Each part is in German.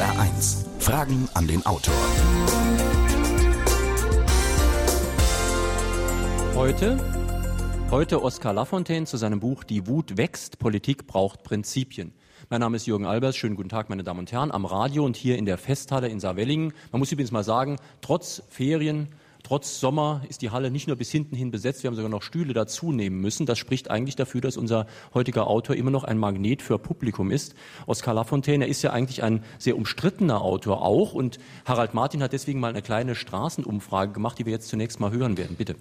SR1. Fragen an den Autor. Heute, heute Oskar Lafontaine zu seinem Buch Die Wut wächst, Politik braucht Prinzipien. Mein Name ist Jürgen Albers. Schönen guten Tag, meine Damen und Herren, am Radio und hier in der Festhalle in Saarwellingen. Man muss übrigens mal sagen, trotz Ferien, Trotz Sommer ist die Halle nicht nur bis hinten hin besetzt, wir haben sogar noch Stühle dazu nehmen müssen. Das spricht eigentlich dafür, dass unser heutiger Autor immer noch ein Magnet für Publikum ist. Oskar Lafontaine, er ist ja eigentlich ein sehr umstrittener Autor auch und Harald Martin hat deswegen mal eine kleine Straßenumfrage gemacht, die wir jetzt zunächst mal hören werden. Bitte.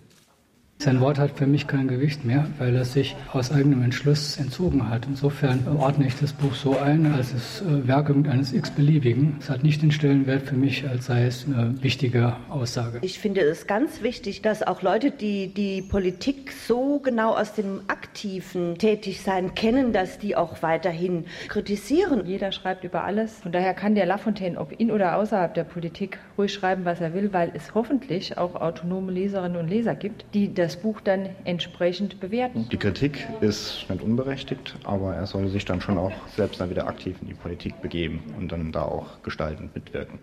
Sein Wort hat für mich kein Gewicht mehr, weil er sich aus eigenem Entschluss entzogen hat. Insofern ordne ich das Buch so ein, als das äh, Werk eines x-beliebigen. Es hat nicht den Stellenwert für mich, als sei es eine wichtige Aussage. Ich finde es ganz wichtig, dass auch Leute, die die Politik so genau aus dem aktiven Tätigsein kennen, dass die auch weiterhin kritisieren. Jeder schreibt über alles. Und daher kann der Lafontaine, ob in oder außerhalb der Politik, ruhig schreiben, was er will, weil es hoffentlich auch autonome Leserinnen und Leser gibt, die das das Buch dann entsprechend bewerten. Die Kritik ist nicht unberechtigt, aber er soll sich dann schon auch selbst dann wieder aktiv in die Politik begeben und dann da auch gestaltend mitwirken.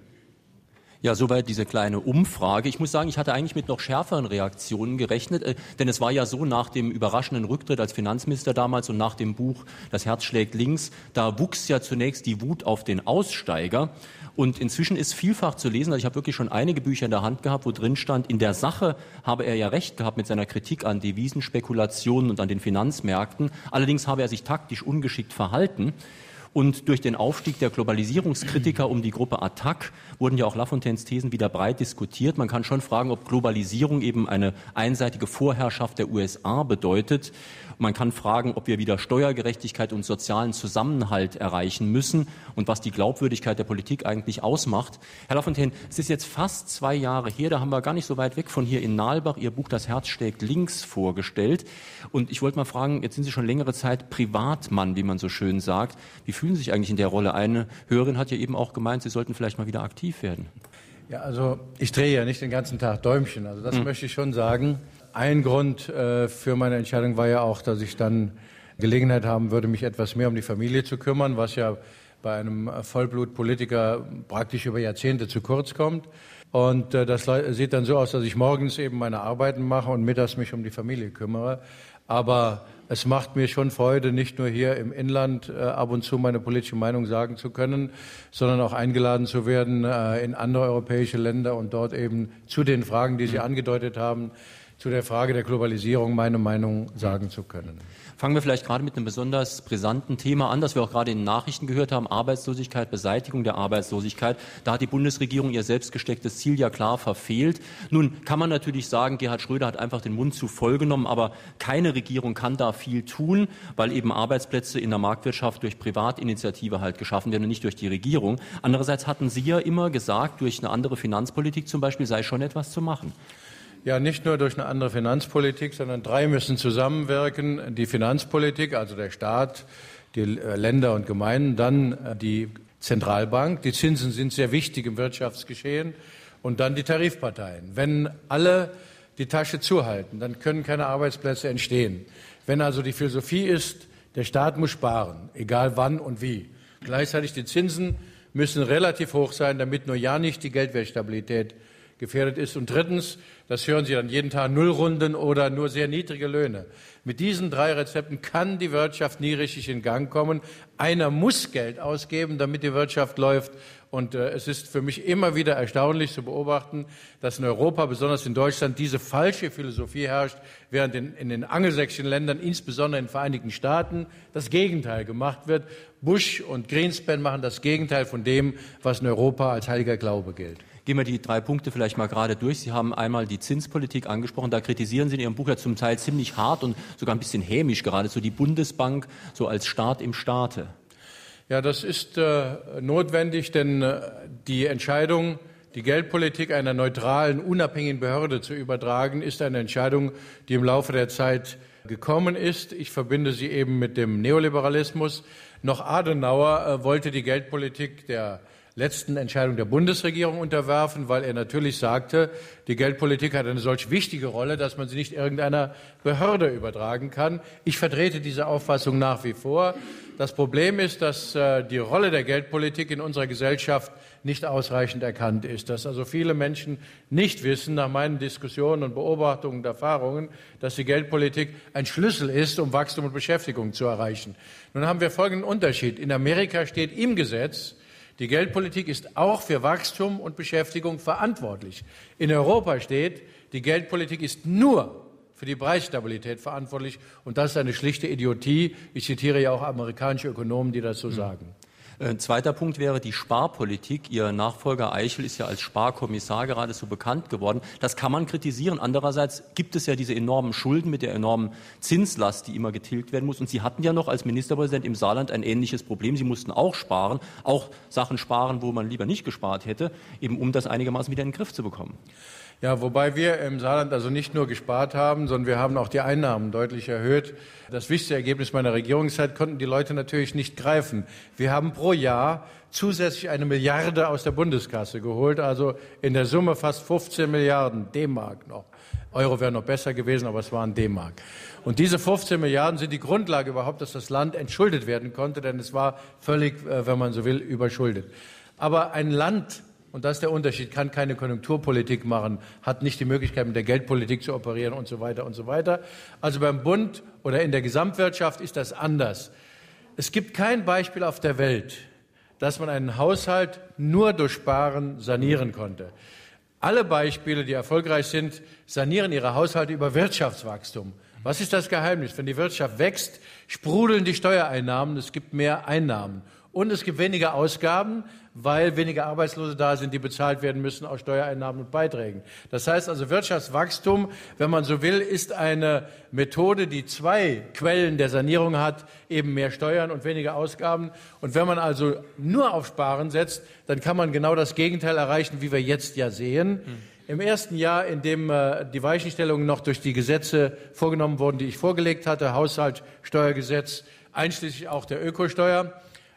Ja, soweit diese kleine Umfrage. Ich muss sagen, ich hatte eigentlich mit noch schärferen Reaktionen gerechnet, äh, denn es war ja so nach dem überraschenden Rücktritt als Finanzminister damals und nach dem Buch Das Herz schlägt links, da wuchs ja zunächst die Wut auf den Aussteiger. Und inzwischen ist vielfach zu lesen, also ich habe wirklich schon einige Bücher in der Hand gehabt, wo drin stand, in der Sache habe er ja recht gehabt mit seiner Kritik an Devisenspekulationen und an den Finanzmärkten. Allerdings habe er sich taktisch ungeschickt verhalten. Und durch den Aufstieg der Globalisierungskritiker um die Gruppe Attac wurden ja auch Lafontaines Thesen wieder breit diskutiert. Man kann schon fragen, ob Globalisierung eben eine einseitige Vorherrschaft der USA bedeutet. Man kann fragen, ob wir wieder Steuergerechtigkeit und sozialen Zusammenhalt erreichen müssen und was die Glaubwürdigkeit der Politik eigentlich ausmacht. Herr Lafontaine, es ist jetzt fast zwei Jahre her, da haben wir gar nicht so weit weg von hier in Nalbach Ihr Buch Das Herz schlägt links vorgestellt. Und ich wollte mal fragen, jetzt sind Sie schon längere Zeit Privatmann, wie man so schön sagt. Wie fühlen sich eigentlich in der Rolle? Eine Hörerin hat ja eben auch gemeint, Sie sollten vielleicht mal wieder aktiv werden. Ja, also ich drehe ja nicht den ganzen Tag Däumchen. Also das hm. möchte ich schon sagen. Ein Grund äh, für meine Entscheidung war ja auch, dass ich dann Gelegenheit haben würde, mich etwas mehr um die Familie zu kümmern, was ja bei einem Vollblutpolitiker praktisch über Jahrzehnte zu kurz kommt. Und äh, das sieht dann so aus, dass ich morgens eben meine Arbeiten mache und mittags mich um die Familie kümmere. Aber es macht mir schon Freude, nicht nur hier im Inland äh, ab und zu meine politische Meinung sagen zu können, sondern auch eingeladen zu werden äh, in andere europäische Länder und dort eben zu den Fragen, die Sie angedeutet haben, zu der Frage der Globalisierung meine Meinung sagen zu können. Fangen wir vielleicht gerade mit einem besonders brisanten Thema an, das wir auch gerade in den Nachrichten gehört haben, Arbeitslosigkeit, Beseitigung der Arbeitslosigkeit. Da hat die Bundesregierung ihr selbst gestecktes Ziel ja klar verfehlt. Nun kann man natürlich sagen, Gerhard Schröder hat einfach den Mund zu voll genommen, aber keine Regierung kann da viel tun, weil eben Arbeitsplätze in der Marktwirtschaft durch Privatinitiative halt geschaffen werden und nicht durch die Regierung. Andererseits hatten Sie ja immer gesagt, durch eine andere Finanzpolitik zum Beispiel sei schon etwas zu machen. Ja, nicht nur durch eine andere Finanzpolitik, sondern drei müssen zusammenwirken. Die Finanzpolitik, also der Staat, die äh, Länder und Gemeinden, dann äh, die Zentralbank. Die Zinsen sind sehr wichtig im Wirtschaftsgeschehen. Und dann die Tarifparteien. Wenn alle die Tasche zuhalten, dann können keine Arbeitsplätze entstehen. Wenn also die Philosophie ist, der Staat muss sparen, egal wann und wie. Gleichzeitig die Zinsen müssen relativ hoch sein, damit nur ja nicht die Geldwertstabilität gefährdet ist. Und drittens, das hören Sie dann jeden Tag, Nullrunden oder nur sehr niedrige Löhne. Mit diesen drei Rezepten kann die Wirtschaft nie richtig in Gang kommen. Einer muss Geld ausgeben, damit die Wirtschaft läuft. Und äh, es ist für mich immer wieder erstaunlich zu beobachten, dass in Europa, besonders in Deutschland, diese falsche Philosophie herrscht, während in, in den angelsächsischen Ländern, insbesondere in den Vereinigten Staaten, das Gegenteil gemacht wird. Bush und Greenspan machen das Gegenteil von dem, was in Europa als heiliger Glaube gilt. Gehen wir die drei Punkte vielleicht mal gerade durch. Sie haben einmal die Zinspolitik angesprochen. Da kritisieren Sie in Ihrem Buch ja zum Teil ziemlich hart und sogar ein bisschen hämisch geradezu die Bundesbank so als Staat im Staate. Ja, das ist äh, notwendig, denn äh, die Entscheidung, die Geldpolitik einer neutralen, unabhängigen Behörde zu übertragen, ist eine Entscheidung, die im Laufe der Zeit gekommen ist. Ich verbinde sie eben mit dem Neoliberalismus. Noch Adenauer äh, wollte die Geldpolitik der letzten Entscheidung der Bundesregierung unterwerfen, weil er natürlich sagte, die Geldpolitik hat eine solch wichtige Rolle, dass man sie nicht irgendeiner Behörde übertragen kann. Ich vertrete diese Auffassung nach wie vor. Das Problem ist, dass äh, die Rolle der Geldpolitik in unserer Gesellschaft nicht ausreichend erkannt ist, dass also viele Menschen nicht wissen, nach meinen Diskussionen und Beobachtungen und Erfahrungen, dass die Geldpolitik ein Schlüssel ist, um Wachstum und Beschäftigung zu erreichen. Nun haben wir folgenden Unterschied. In Amerika steht im Gesetz, die Geldpolitik ist auch für Wachstum und Beschäftigung verantwortlich. In Europa steht, die Geldpolitik ist nur für die Preisstabilität verantwortlich. Und das ist eine schlichte Idiotie. Ich zitiere ja auch amerikanische Ökonomen, die das so hm. sagen. Ein äh, zweiter Punkt wäre die Sparpolitik. Ihr Nachfolger Eichel ist ja als Sparkommissar gerade so bekannt geworden. Das kann man kritisieren. Andererseits gibt es ja diese enormen Schulden mit der enormen Zinslast, die immer getilgt werden muss. Und Sie hatten ja noch als Ministerpräsident im Saarland ein ähnliches Problem. Sie mussten auch sparen, auch Sachen sparen, wo man lieber nicht gespart hätte, eben um das einigermaßen wieder in den Griff zu bekommen. Ja, wobei wir im Saarland also nicht nur gespart haben, sondern wir haben auch die Einnahmen deutlich erhöht. Das wichtigste Ergebnis meiner Regierungszeit konnten die Leute natürlich nicht greifen. Wir haben pro Jahr zusätzlich eine Milliarde aus der Bundeskasse geholt, also in der Summe fast 15 Milliarden D-Mark noch. Euro wäre noch besser gewesen, aber es waren D-Mark. Und diese 15 Milliarden sind die Grundlage überhaupt, dass das Land entschuldet werden konnte, denn es war völlig, äh, wenn man so will, überschuldet. Aber ein Land, und das ist der Unterschied, kann keine Konjunkturpolitik machen, hat nicht die Möglichkeit, mit der Geldpolitik zu operieren und so weiter und so weiter. Also beim Bund oder in der Gesamtwirtschaft ist das anders. Es gibt kein Beispiel auf der Welt, dass man einen Haushalt nur durch Sparen sanieren konnte. Alle Beispiele, die erfolgreich sind, sanieren ihre Haushalte über Wirtschaftswachstum. Was ist das Geheimnis? Wenn die Wirtschaft wächst, sprudeln die Steuereinnahmen, es gibt mehr Einnahmen. Und es gibt weniger Ausgaben, weil weniger Arbeitslose da sind, die bezahlt werden müssen aus Steuereinnahmen und Beiträgen. Das heißt also, Wirtschaftswachstum, wenn man so will, ist eine Methode, die zwei Quellen der Sanierung hat, eben mehr Steuern und weniger Ausgaben. Und wenn man also nur auf Sparen setzt, dann kann man genau das Gegenteil erreichen, wie wir jetzt ja sehen. Hm. Im ersten Jahr, in dem äh, die Weichenstellungen noch durch die Gesetze vorgenommen wurden, die ich vorgelegt hatte, Haushalt, Steuergesetz, einschließlich auch der Ökosteuer,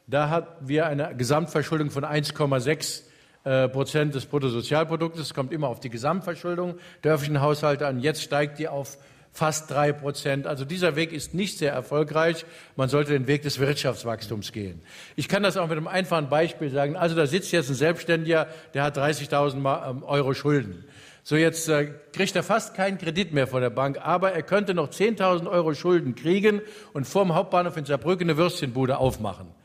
da hatten wir eine Gesamtverschuldung von 1,6 äh, Prozent des Bruttosozialproduktes. Es kommt immer auf die Gesamtverschuldung der öffentlichen Haushalte an. Jetzt steigt die auf fast drei Prozent. Also dieser Weg ist nicht sehr erfolgreich. Man sollte den Weg des Wirtschaftswachstums gehen. Ich kann das auch mit einem einfachen Beispiel sagen. Also da sitzt jetzt ein Selbstständiger, der hat 30.000 ähm, Euro Schulden. So jetzt äh, kriegt er fast keinen Kredit mehr von der Bank, aber er könnte noch 10.000 Euro Schulden kriegen und vorm Hauptbahnhof in Saarbrücken eine Würstchenbude aufmachen.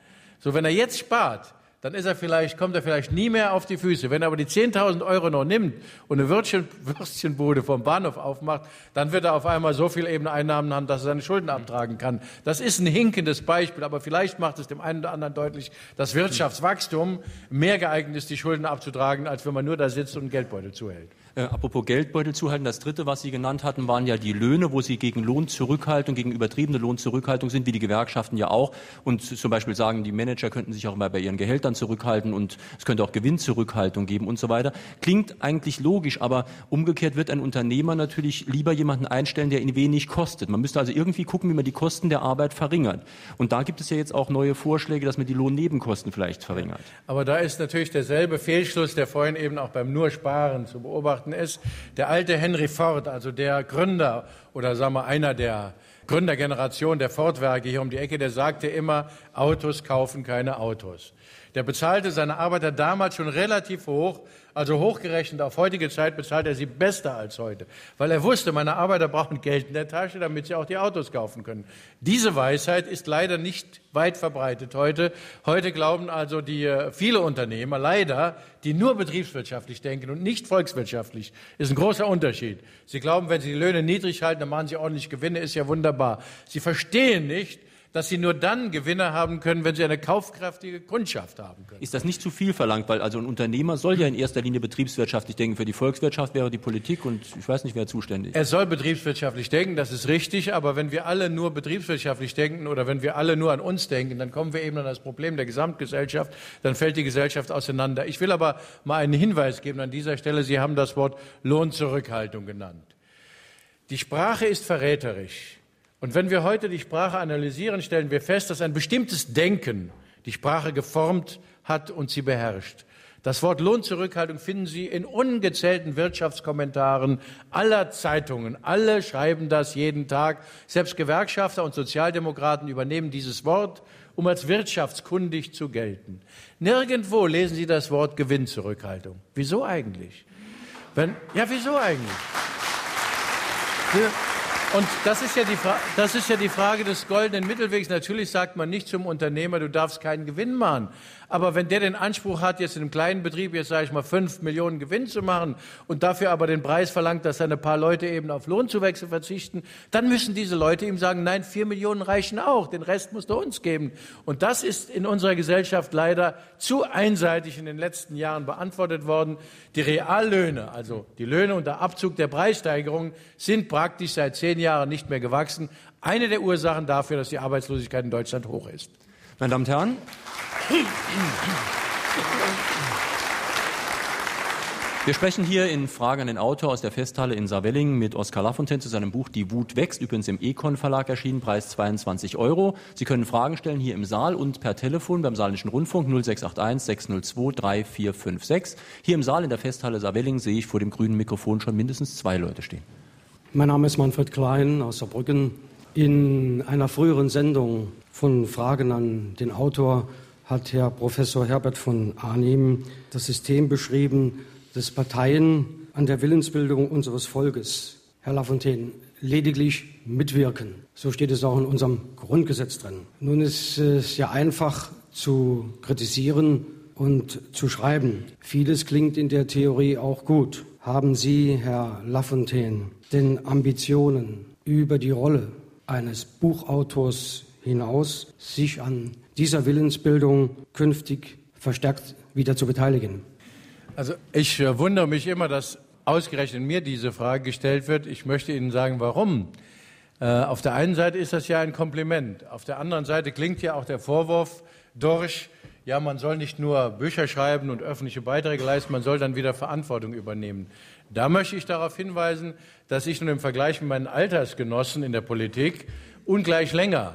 So, wenn er jetzt spart, dann ist er vielleicht, kommt er vielleicht nie mehr auf die Füße. Wenn er aber die 10.000 Euro noch nimmt und eine Würstchen, Würstchenbude vom Bahnhof aufmacht, dann wird er auf einmal so viel eben Einnahmen haben, dass er seine Schulden abtragen kann. Das ist ein hinkendes Beispiel, aber vielleicht macht es dem einen oder anderen deutlich, dass Wirtschaftswachstum mehr geeignet ist, die Schulden abzutragen, als wenn man nur da sitzt und einen Geldbeutel zuhält. Äh, apropos Geldbeutel zuhalten, das dritte, was Sie genannt hatten, waren ja die Löhne, wo Sie gegen Lohnzurückhaltung, gegen übertriebene Lohnzurückhaltung sind, wie die Gewerkschaften ja auch. Und zum Beispiel sagen, die Manager könnten sich auch mal bei ihren Gehältern zurückhalten und es könnte auch Gewinnzurückhaltung geben und so weiter. Klingt eigentlich logisch, aber umgekehrt wird ein Unternehmer natürlich lieber jemanden einstellen, der ihn wenig kostet. Man müsste also irgendwie gucken, wie man die Kosten der Arbeit verringert. Und da gibt es ja jetzt auch neue Vorschläge, dass man die Lohnnebenkosten vielleicht verringert. Aber da ist natürlich derselbe Fehlschluss, der vorhin eben auch beim Nur Sparen zu beobachten beobachten, ist, der alte Henry Ford, also der Gründer oder sagen wir einer der Gründergeneration der Fordwerke hier um die Ecke, der sagte immer, Autos kaufen keine Autos. Der bezahlte seine Arbeiter damals schon relativ hoch, also hochgerechnet auf heutige Zeit bezahlt er sie besser als heute, weil er wusste, meine Arbeiter brauchen Geld in der Tasche, damit sie auch die Autos kaufen können. Diese Weisheit ist leider nicht weit verbreitet heute. Heute glauben also die äh, viele Unternehmer leider, die nur betriebswirtschaftlich denken und nicht volkswirtschaftlich, ist ein großer Unterschied. Sie glauben, wenn sie die Löhne niedrig halten, dann machen sie ordentlich Gewinne, ist ja wunderbar. Sie verstehen nicht, dass sie nur dann Gewinne haben können, wenn sie eine kaufkräftige Kundschaft haben können. Ist das nicht zu viel verlangt? Weil also ein Unternehmer soll ja in erster Linie betriebswirtschaftlich denken. Für die Volkswirtschaft wäre die Politik und ich weiß nicht, wer zuständig. Er soll betriebswirtschaftlich denken, das ist richtig. Aber wenn wir alle nur betriebswirtschaftlich denken oder wenn wir alle nur an uns denken, dann kommen wir eben an das Problem der Gesamtgesellschaft. Dann fällt die Gesellschaft auseinander. Ich will aber mal einen Hinweis geben an dieser Stelle. Sie haben das Wort Lohnzurückhaltung genannt. Die Sprache ist verräterisch. Und wenn wir heute die Sprache analysieren, stellen wir fest, dass ein bestimmtes Denken die Sprache geformt hat und sie beherrscht. Das Wort Lohnzurückhaltung finden Sie in ungezählten Wirtschaftskommentaren aller Zeitungen. Alle schreiben das jeden Tag. Selbst Gewerkschafter und Sozialdemokraten übernehmen dieses Wort, um als wirtschaftskundig zu gelten. Nirgendwo lesen Sie das Wort Gewinnzurückhaltung. Wieso eigentlich? Wenn, ja, wieso eigentlich? Und das ist, ja die das ist ja die Frage des goldenen Mittelwegs. Natürlich sagt man nicht zum Unternehmer, du darfst keinen Gewinn machen. Aber wenn der den Anspruch hat, jetzt in einem kleinen Betrieb, jetzt sage ich mal, fünf Millionen Gewinn zu machen und dafür aber den Preis verlangt, dass seine paar Leute eben auf Lohnzuwächse verzichten, dann müssen diese Leute ihm sagen, nein, vier Millionen reichen auch, den Rest musst du uns geben. Und das ist in unserer Gesellschaft leider zu einseitig in den letzten Jahren beantwortet worden. Die Reallöhne, also die Löhne unter Abzug der Preissteigerungen, sind praktisch seit zehn Jahren nicht mehr gewachsen. Eine der Ursachen dafür, dass die Arbeitslosigkeit in Deutschland hoch ist. Meine Damen und Herren, wir sprechen hier in Frage an den Autor aus der Festhalle in Saarwellingen mit Oskar Lafontaine zu seinem Buch Die Wut wächst, übrigens im Econ Verlag erschienen, Preis 22 Euro. Sie können Fragen stellen hier im Saal und per Telefon beim Saarländischen Rundfunk 0681 602 3456. Hier im Saal in der Festhalle Saarwellingen sehe ich vor dem grünen Mikrofon schon mindestens zwei Leute stehen. Mein Name ist Manfred Klein aus Saarbrücken. In einer früheren Sendung von Fragen an den Autor hat Herr Professor Herbert von Arnim das System beschrieben, dass Parteien an der Willensbildung unseres Volkes, Herr Lafontaine, lediglich mitwirken. So steht es auch in unserem Grundgesetz drin. Nun ist es ja einfach zu kritisieren und zu schreiben. Vieles klingt in der Theorie auch gut. Haben Sie, Herr Lafontaine, denn Ambitionen über die Rolle eines Buchautors hinaus, sich an dieser Willensbildung künftig verstärkt wieder zu beteiligen? Also ich äh, wundere mich immer, dass ausgerechnet mir diese Frage gestellt wird. Ich möchte Ihnen sagen, warum. Äh, auf der einen Seite ist das ja ein Kompliment. Auf der anderen Seite klingt ja auch der Vorwurf durch, ja, man soll nicht nur Bücher schreiben und öffentliche Beiträge leisten, man soll dann wieder Verantwortung übernehmen. Da möchte ich darauf hinweisen, dass ich nun im Vergleich mit meinen Altersgenossen in der Politik ungleich länger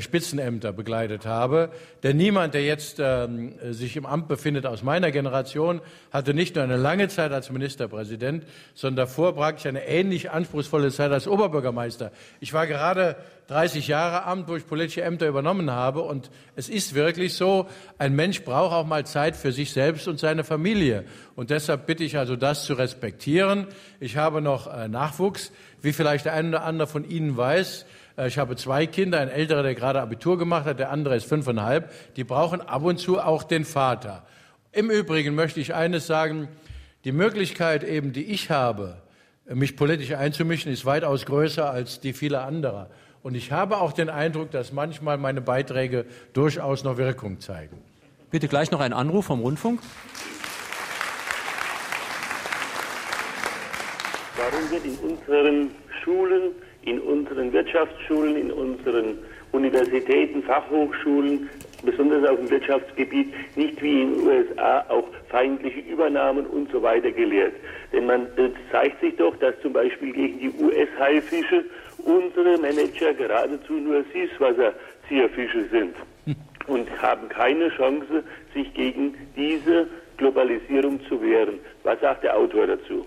Spitzenämter begleitet habe. Denn niemand, der jetzt ähm, sich im Amt befindet aus meiner Generation, hatte nicht nur eine lange Zeit als Ministerpräsident, sondern davor praktisch eine ähnlich anspruchsvolle Zeit als Oberbürgermeister. Ich war gerade 30 Jahre Amt, wo ich politische Ämter übernommen habe. Und es ist wirklich so, ein Mensch braucht auch mal Zeit für sich selbst und seine Familie. Und deshalb bitte ich also, das zu respektieren. Ich habe noch äh, Nachwuchs, wie vielleicht der eine oder andere von Ihnen weiß. Äh, ich habe zwei Kinder, ein älterer, der gerade Abitur gemacht hat, der andere ist fünfeinhalb. Die brauchen ab und zu auch den Vater. Im Übrigen möchte ich eines sagen, die Möglichkeit eben, die ich habe, mich politisch einzumischen, ist weitaus größer als die vieler anderer. Und ich habe auch den Eindruck, dass manchmal meine Beiträge durchaus noch Wirkung zeigen. Bitte gleich noch ein Anruf vom Rundfunk. Warum wird in unseren Schulen in unseren Wirtschaftsschulen, in unseren Universitäten, Fachhochschulen, besonders auf dem Wirtschaftsgebiet, nicht wie in den USA auch feindliche Übernahmen und so weiter gelehrt. Denn man äh, zeigt sich doch, dass zum Beispiel gegen die US-Haifische unsere Manager geradezu nur Süßwasserzieherfische sind und haben keine Chance, sich gegen diese Globalisierung zu wehren. Was sagt der Autor dazu?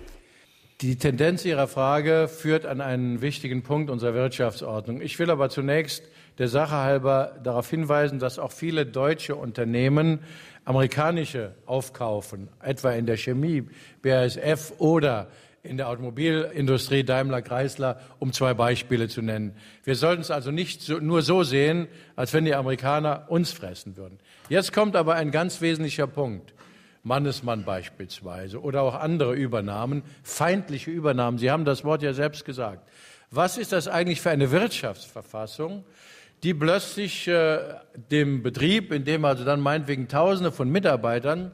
Die Tendenz Ihrer Frage führt an einen wichtigen Punkt unserer Wirtschaftsordnung. Ich will aber zunächst der Sache halber darauf hinweisen, dass auch viele deutsche Unternehmen amerikanische aufkaufen, etwa in der Chemie, BASF oder in der Automobilindustrie Daimler Chrysler, um zwei Beispiele zu nennen. Wir sollten es also nicht so, nur so sehen, als wenn die Amerikaner uns fressen würden. Jetzt kommt aber ein ganz wesentlicher Punkt. Mannesmann beispielsweise oder auch andere Übernahmen, feindliche Übernahmen. Sie haben das Wort ja selbst gesagt. Was ist das eigentlich für eine Wirtschaftsverfassung, die plötzlich äh, dem Betrieb, in dem also dann meinetwegen Tausende von Mitarbeitern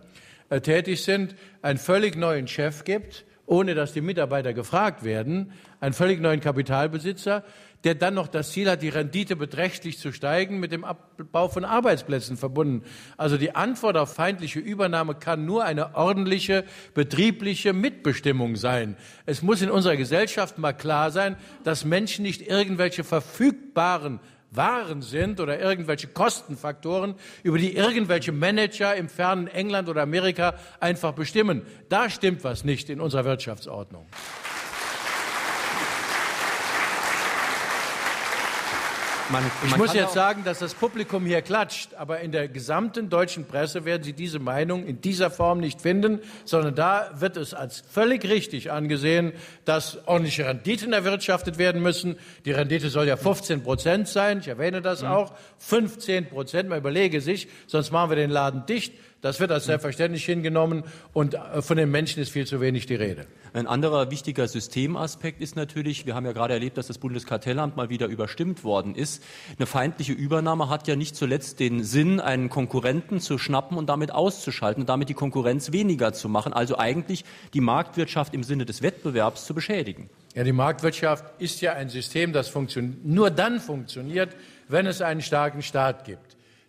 äh, tätig sind, einen völlig neuen Chef gibt, ohne dass die Mitarbeiter gefragt werden, einen völlig neuen Kapitalbesitzer, der dann noch das Ziel hat, die Rendite beträchtlich zu steigen, mit dem Abbau von Arbeitsplätzen verbunden. Also die Antwort auf feindliche Übernahme kann nur eine ordentliche betriebliche Mitbestimmung sein. Es muss in unserer Gesellschaft mal klar sein, dass Menschen nicht irgendwelche verfügbaren Waren sind oder irgendwelche Kostenfaktoren, über die irgendwelche Manager im fernen England oder Amerika einfach bestimmen. Da stimmt was nicht in unserer Wirtschaftsordnung. Man, man ich muss jetzt sagen, dass das Publikum hier klatscht, aber in der gesamten deutschen Presse werden Sie diese Meinung in dieser Form nicht finden, sondern da wird es als völlig richtig angesehen, dass ordentliche Renditen erwirtschaftet werden müssen. Die Rendite soll ja 15 Prozent sein, ich erwähne das mhm. auch. 15 Prozent, man überlege sich, sonst machen wir den Laden dicht. Das wird als selbstverständlich hingenommen und äh, von den Menschen ist viel zu wenig die Rede. Ein anderer wichtiger Systemaspekt ist natürlich, wir haben ja gerade erlebt, dass das Bundeskartellamt mal wieder überstimmt worden ist. Eine feindliche Übernahme hat ja nicht zuletzt den Sinn, einen Konkurrenten zu schnappen und damit auszuschalten und damit die Konkurrenz weniger zu machen, also eigentlich die Marktwirtschaft im Sinne des Wettbewerbs zu beschädigen. Ja, die Marktwirtschaft ist ja ein System, das nur dann funktioniert, wenn es einen starken Staat gibt.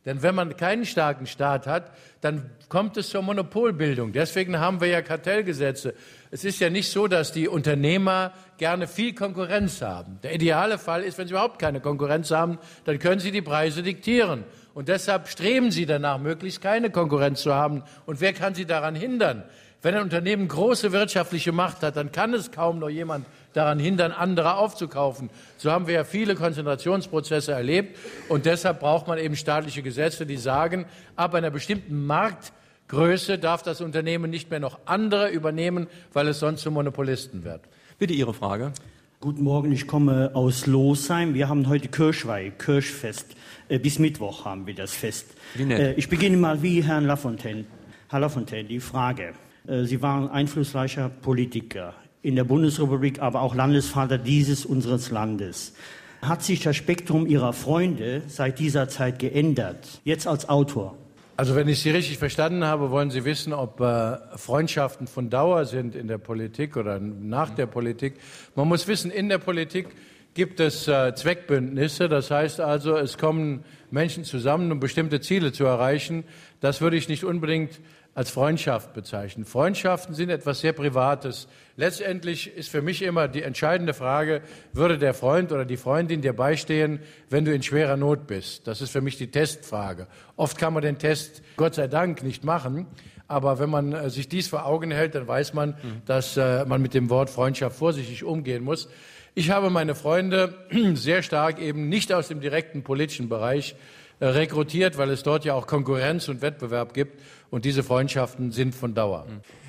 Denn wenn man keinen starken Staat hat, dann kommt es zur Monopolbildung. Deswegen haben wir ja Kartellgesetze. Es ist ja nicht so, dass die Unternehmer gerne viel Konkurrenz haben. Der ideale Fall ist, wenn sie überhaupt keine Konkurrenz haben, dann können sie die Preise diktieren. Und deshalb streben sie danach, möglichst keine Konkurrenz zu haben. Und wer kann sie daran hindern? Wenn ein Unternehmen große wirtschaftliche Macht hat, dann kann es kaum noch jemand daran hindern, andere aufzukaufen. So haben wir ja viele Konzentrationsprozesse erlebt. Und deshalb braucht man eben staatliche Gesetze, die sagen, ab einer bestimmten Marktgröße darf das Unternehmen nicht mehr noch andere übernehmen, weil es sonst zu Monopolisten wird. Bitte Ihre Frage. Guten Morgen, ich komme aus Losheim. Wir haben heute Kirchweih, Kirchfest. Äh, bis Mittwoch haben wir das Fest. Wie nett. Äh, ich beginne mal wie Herrn Lafontaine. Herr Lafontaine, die Frage. Äh, Sie waren einflussreicher Politiker in der Bundesrepublik, aber auch Landesvater dieses unseres Landes. Hat sich das Spektrum Ihrer Freunde seit dieser Zeit geändert, jetzt als Autor? Also wenn ich Sie richtig verstanden habe, wollen Sie wissen, ob äh, Freundschaften von Dauer sind in der Politik oder nach der Politik. Man muss wissen, in der Politik gibt es äh, Zweckbündnisse. Das heißt also, es kommen Menschen zusammen, um bestimmte Ziele zu erreichen. Das würde ich nicht unbedingt als Freundschaft bezeichnen. Freundschaften sind etwas sehr Privates. Letztendlich ist für mich immer die entscheidende Frage, würde der Freund oder die Freundin dir beistehen, wenn du in schwerer Not bist? Das ist für mich die Testfrage. Oft kann man den Test, Gott sei Dank, nicht machen. Aber wenn man äh, sich dies vor Augen hält, dann weiß man, mhm. dass äh, man mit dem Wort Freundschaft vorsichtig umgehen muss. Ich habe meine Freunde sehr stark eben nicht aus dem direkten politischen Bereich äh, rekrutiert, weil es dort ja auch Konkurrenz und Wettbewerb gibt. Und diese Freundschaften sind von Dauer.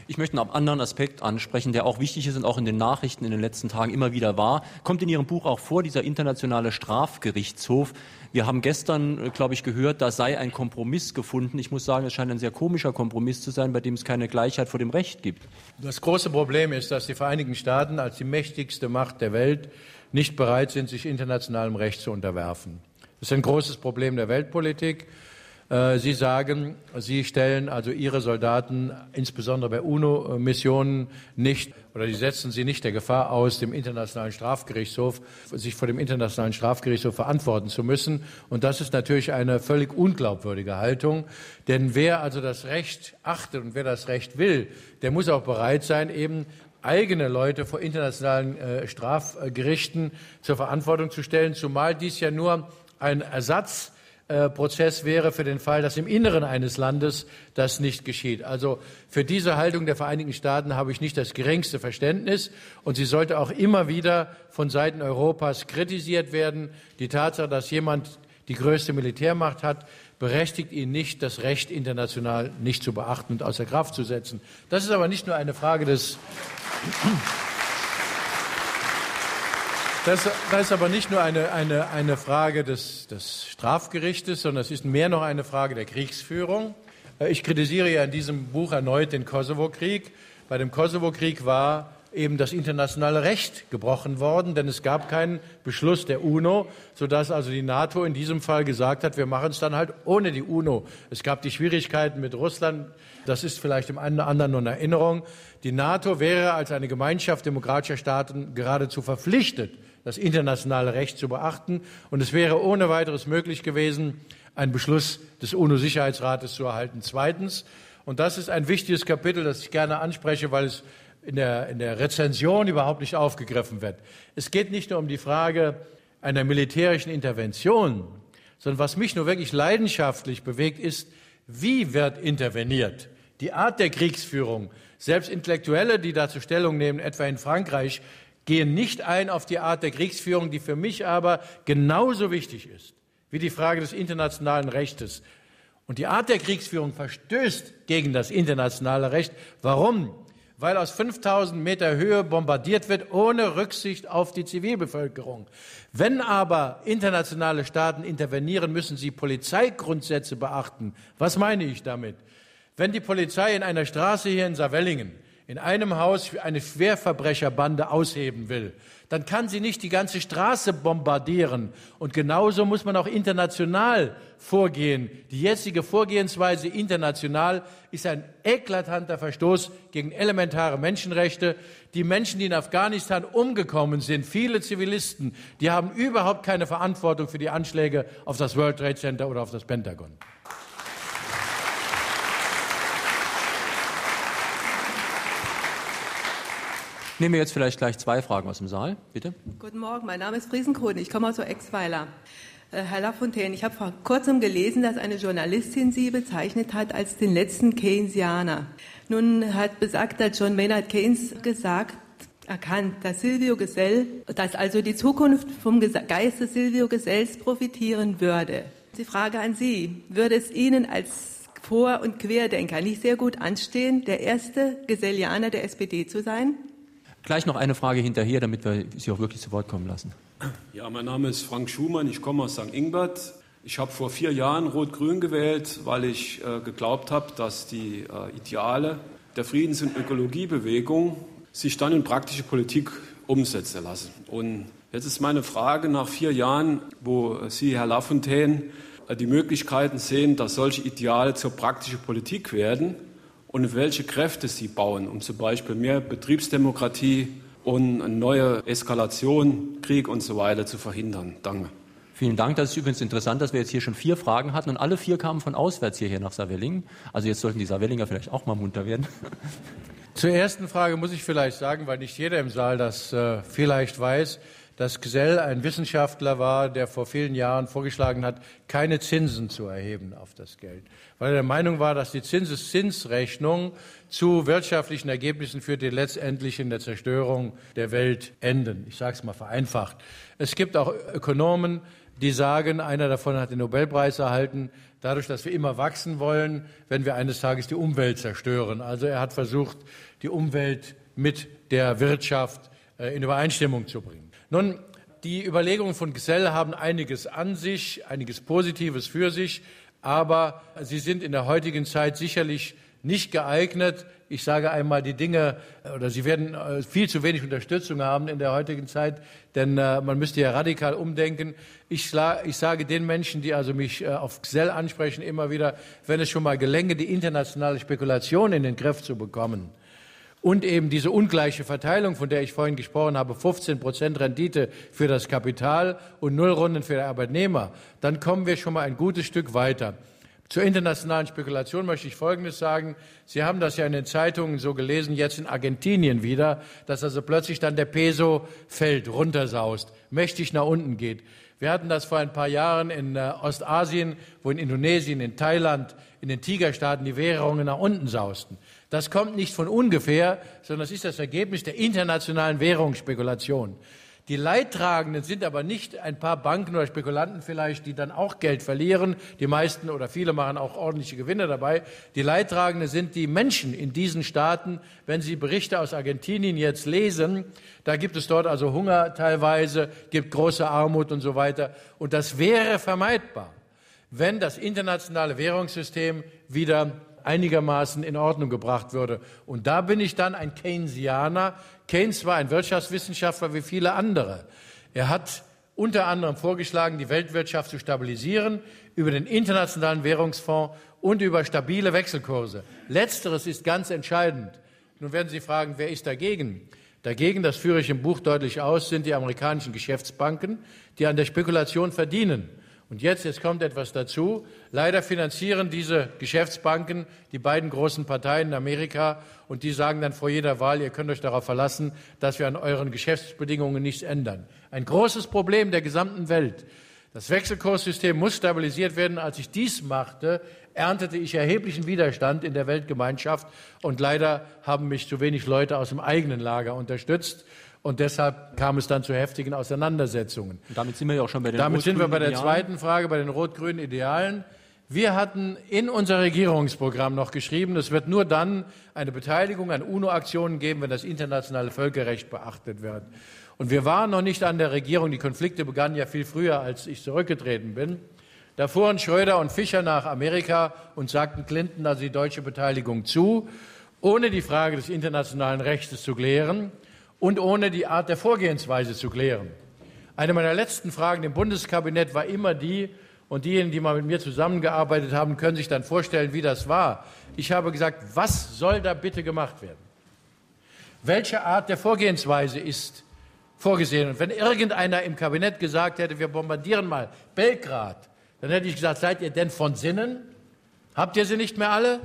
Ich möchte einen anderen Aspekt ansprechen, der auch wichtig ist und auch in den Nachrichten in den letzten Tagen immer wieder war. Kommt in Ihrem Buch auch vor, dieser internationale Strafgerichtshof. Wir haben gestern, äh, glaube ich, gehört, da sei ein Kompromiss gefunden. Ich muss sagen, es scheint ein sehr komischer Kompromiss zu sein, bei dem es keine Gleichheit vor dem Recht gibt. Das große Problem ist, dass die Vereinigten Staaten als die mächtigste Macht der Welt nicht bereit sind, sich internationalem Recht zu unterwerfen. Das ist ein großes Problem der Weltpolitik. Äh, Sie sagen, Sie stellen also Ihre Soldaten, insbesondere bei UNO-Missionen, nicht oder Sie setzen sie nicht der Gefahr aus, dem Internationalen Strafgerichtshof, sich vor dem Internationalen Strafgerichtshof verantworten zu müssen. Und das ist natürlich eine völlig unglaubwürdige Haltung. Denn wer also das Recht achtet und wer das Recht will, der muss auch bereit sein, eben eigene Leute vor internationalen äh, Strafgerichten zur Verantwortung zu stellen, zumal dies ja nur ein Ersatzprozess wäre für den Fall, dass im Inneren eines Landes das nicht geschieht. Also für diese Haltung der Vereinigten Staaten habe ich nicht das geringste Verständnis und sie sollte auch immer wieder von Seiten Europas kritisiert werden. Die Tatsache, dass jemand die größte Militärmacht hat, berechtigt ihn nicht, das Recht international nicht zu beachten und außer Kraft zu setzen. Das ist aber nicht nur eine Frage des Das, das, ist aber nicht nur eine, eine, eine Frage des, des Strafgerichtes, sondern es ist mehr noch eine Frage der Kriegsführung. Äh, ich kritisiere ja in diesem Buch erneut den Kosovo-Krieg. Bei dem Kosovo-Krieg war eben das internationale Recht gebrochen worden, denn es gab keinen Beschluss der UNO, sodass also die NATO in diesem Fall gesagt hat, wir machen es dann halt ohne die UNO. Es gab die Schwierigkeiten mit Russland, das ist vielleicht dem einen oder anderen nur eine Erinnerung. Die NATO wäre als eine Gemeinschaft demokratischer Staaten geradezu verpflichtet, das internationale Recht zu beachten. Und es wäre ohne weiteres möglich gewesen, einen Beschluss des UNO-Sicherheitsrates zu erhalten. Zweitens, und das ist ein wichtiges Kapitel, das ich gerne anspreche, weil es in der, in der Rezension überhaupt nicht aufgegriffen wird. Es geht nicht nur um die Frage, einer militärischen Intervention, sondern was mich nur wirklich leidenschaftlich bewegt, ist, wie wird interveniert? Die Art der Kriegsführung. Selbst Intellektuelle, die dazu Stellung nehmen, etwa in Frankreich, gehen nicht ein auf die Art der Kriegsführung, die für mich aber genauso wichtig ist wie die Frage des internationalen Rechtes. Und die Art der Kriegsführung verstößt gegen das internationale Recht. Warum? Weil aus 5000 Meter Höhe bombardiert wird, ohne Rücksicht auf die Zivilbevölkerung. Wenn aber internationale Staaten intervenieren, müssen sie Polizeigrundsätze beachten. Was meine ich damit? Wenn die Polizei in einer Straße hier in Savellingen in einem Haus eine Schwerverbrecherbande ausheben will, dann kann sie nicht die ganze Straße bombardieren. Und genauso muss man auch international vorgehen. Die jetzige Vorgehensweise international ist ein eklatanter Verstoß gegen elementare Menschenrechte. Die Menschen, die in Afghanistan umgekommen sind, viele Zivilisten, die haben überhaupt keine Verantwortung für die Anschläge auf das World Trade Center oder auf das Pentagon. Nehmen wir jetzt vielleicht gleich zwei Fragen aus dem Saal. Bitte. Guten Morgen, mein Name ist Friesenkrone. Ich komme aus Exweiler. Äh, Herr Lafontaine, ich habe vor kurzem gelesen, dass eine Journalistin Sie bezeichnet hat als den letzten Keynesianer. Nun hat besagter John Maynard Keynes gesagt, erkannt, dass Silvio Gesell, dass also die Zukunft vom Geiste Silvio Gesells profitieren würde. Die Frage an Sie, würde es Ihnen als Vor- und Querdenker nicht sehr gut anstehen, der erste Gesellianer der SPD zu sein? Gleich noch eine Frage hinterher, damit wir Sie auch wirklich zu Wort kommen lassen. Ja, mein Name ist Frank Schumann, ich komme aus St. Ingbert. Ich habe vor vier Jahren Rot-Grün gewählt, weil ich äh, geglaubt habe, dass die äh, Ideale der Friedens- und Ökologiebewegung sich dann in praktische Politik umsetzen lassen. Und jetzt ist meine Frage nach vier Jahren, wo Sie, Herr Lafontaine, äh, die Möglichkeiten sehen, dass solche Ideale zur praktischen Politik werden und welche Kräfte sie bauen, um zum Beispiel mehr Betriebsdemokratie und eine neue Eskalation, Krieg und so weiter zu verhindern. Danke. Vielen Dank. Das ist übrigens interessant, dass wir jetzt hier schon vier Fragen hatten und alle vier kamen von auswärts hierher nach Savellingen. Also jetzt sollten die Savellinger vielleicht auch mal munter werden. Zur ersten Frage muss ich vielleicht sagen, weil nicht jeder im Saal das äh, vielleicht weiß, dass Gesell ein Wissenschaftler war, der vor vielen Jahren vorgeschlagen hat, keine Zinsen zu erheben auf das Geld, weil er der Meinung war, dass die Zinseszinsrechnung zu wirtschaftlichen Ergebnissen führt, die letztendlich in der Zerstörung der Welt enden. Ich sage es mal vereinfacht. Es gibt auch Ökonomen, die sagen, einer davon hat den Nobelpreis erhalten, dadurch, dass wir immer wachsen wollen, wenn wir eines Tages die Umwelt zerstören. Also er hat versucht, die Umwelt mit der Wirtschaft äh, in Übereinstimmung zu bringen. Nun, die Überlegungen von Gesell haben einiges an sich, einiges Positives für sich, aber sie sind in der heutigen Zeit sicherlich nicht geeignet. Ich sage einmal, die Dinge oder sie werden äh, viel zu wenig Unterstützung haben in der heutigen Zeit, denn äh, man müsste ja radikal umdenken. Ich, ich sage den Menschen, die also mich äh, auf Gesell ansprechen, immer wieder, wenn es schon mal gelänge, die internationale Spekulation in den Griff zu bekommen, und eben diese ungleiche Verteilung, von der ich vorhin gesprochen habe, 15 Prozent Rendite für das Kapital und null Runden für die Arbeitnehmer, dann kommen wir schon mal ein gutes Stück weiter. Zur internationalen Spekulation möchte ich Folgendes sagen. Sie haben das ja in den Zeitungen so gelesen, jetzt in Argentinien wieder, dass also plötzlich dann der Peso fällt, runtersaust, mächtig nach unten geht. Wir hatten das vor ein paar Jahren in äh, Ostasien, wo in Indonesien, in Thailand, in den Tigerstaaten die Währungen nach unten sausten. Das kommt nicht von ungefähr, sondern es ist das Ergebnis der internationalen Währungsspekulation. Die Leidtragenden sind aber nicht ein paar Banken oder Spekulanten vielleicht, die dann auch Geld verlieren. Die meisten oder viele machen auch ordentliche Gewinne dabei. Die Leidtragenden sind die Menschen in diesen Staaten. Wenn Sie Berichte aus Argentinien jetzt lesen, da gibt es dort also Hunger teilweise, gibt große Armut und so weiter. Und das wäre vermeidbar, wenn das internationale Währungssystem wieder einigermaßen in Ordnung gebracht würde. Und da bin ich dann ein Keynesianer. Keynes war ein Wirtschaftswissenschaftler wie viele andere. Er hat unter anderem vorgeschlagen, die Weltwirtschaft zu stabilisieren über den Internationalen Währungsfonds und über stabile Wechselkurse. Letzteres ist ganz entscheidend. Nun werden Sie fragen, wer ist dagegen? Dagegen, das führe ich im Buch deutlich aus, sind die amerikanischen Geschäftsbanken, die an der Spekulation verdienen Und jetzt, jetzt kommt etwas dazu. Leider finanzieren diese Geschäftsbanken die beiden großen Parteien in Amerika und die sagen dann vor jeder Wahl, ihr könnt euch darauf verlassen, dass wir an euren Geschäftsbedingungen nichts ändern. Ein großes Problem der gesamten Welt. Das Wechselkurssystem muss stabilisiert werden. Als ich dies machte, erntete ich erheblichen Widerstand in der Weltgemeinschaft und leider haben mich zu wenig Leute aus dem eigenen Lager unterstützt. Und deshalb kam es dann zu heftigen Auseinandersetzungen. Und damit sind wir ja auch schon bei den Damit sind wir bei der zweiten Frage, bei den rot-grünen Idealen. Wir hatten in unser Regierungsprogramm noch geschrieben, es wird nur dann eine Beteiligung an UNO-Aktionen geben, wenn das internationale Völkerrecht beachtet wird. Und wir waren noch nicht an der Regierung. Die Konflikte begannen ja viel früher, als ich zurückgetreten bin. Da fuhren Schröder und Fischer nach Amerika und sagten Clinton also die deutsche Beteiligung zu, ohne die Frage des internationalen Rechts zu klären und ohne die Art der Vorgehensweise zu klären. Eine meiner letzten Fragen im Bundeskabinett war immer die, und diejenigen, die mal mit mir zusammengearbeitet haben, können sich dann vorstellen, wie das war. Ich habe gesagt, was soll da bitte gemacht werden? Welche Art der Vorgehensweise ist vorgesehen? Und wenn irgendeiner im Kabinett gesagt hätte, wir bombardieren mal Belgrad, dann hätte ich gesagt, seid ihr denn von Sinnen? Habt ihr sie nicht mehr alle?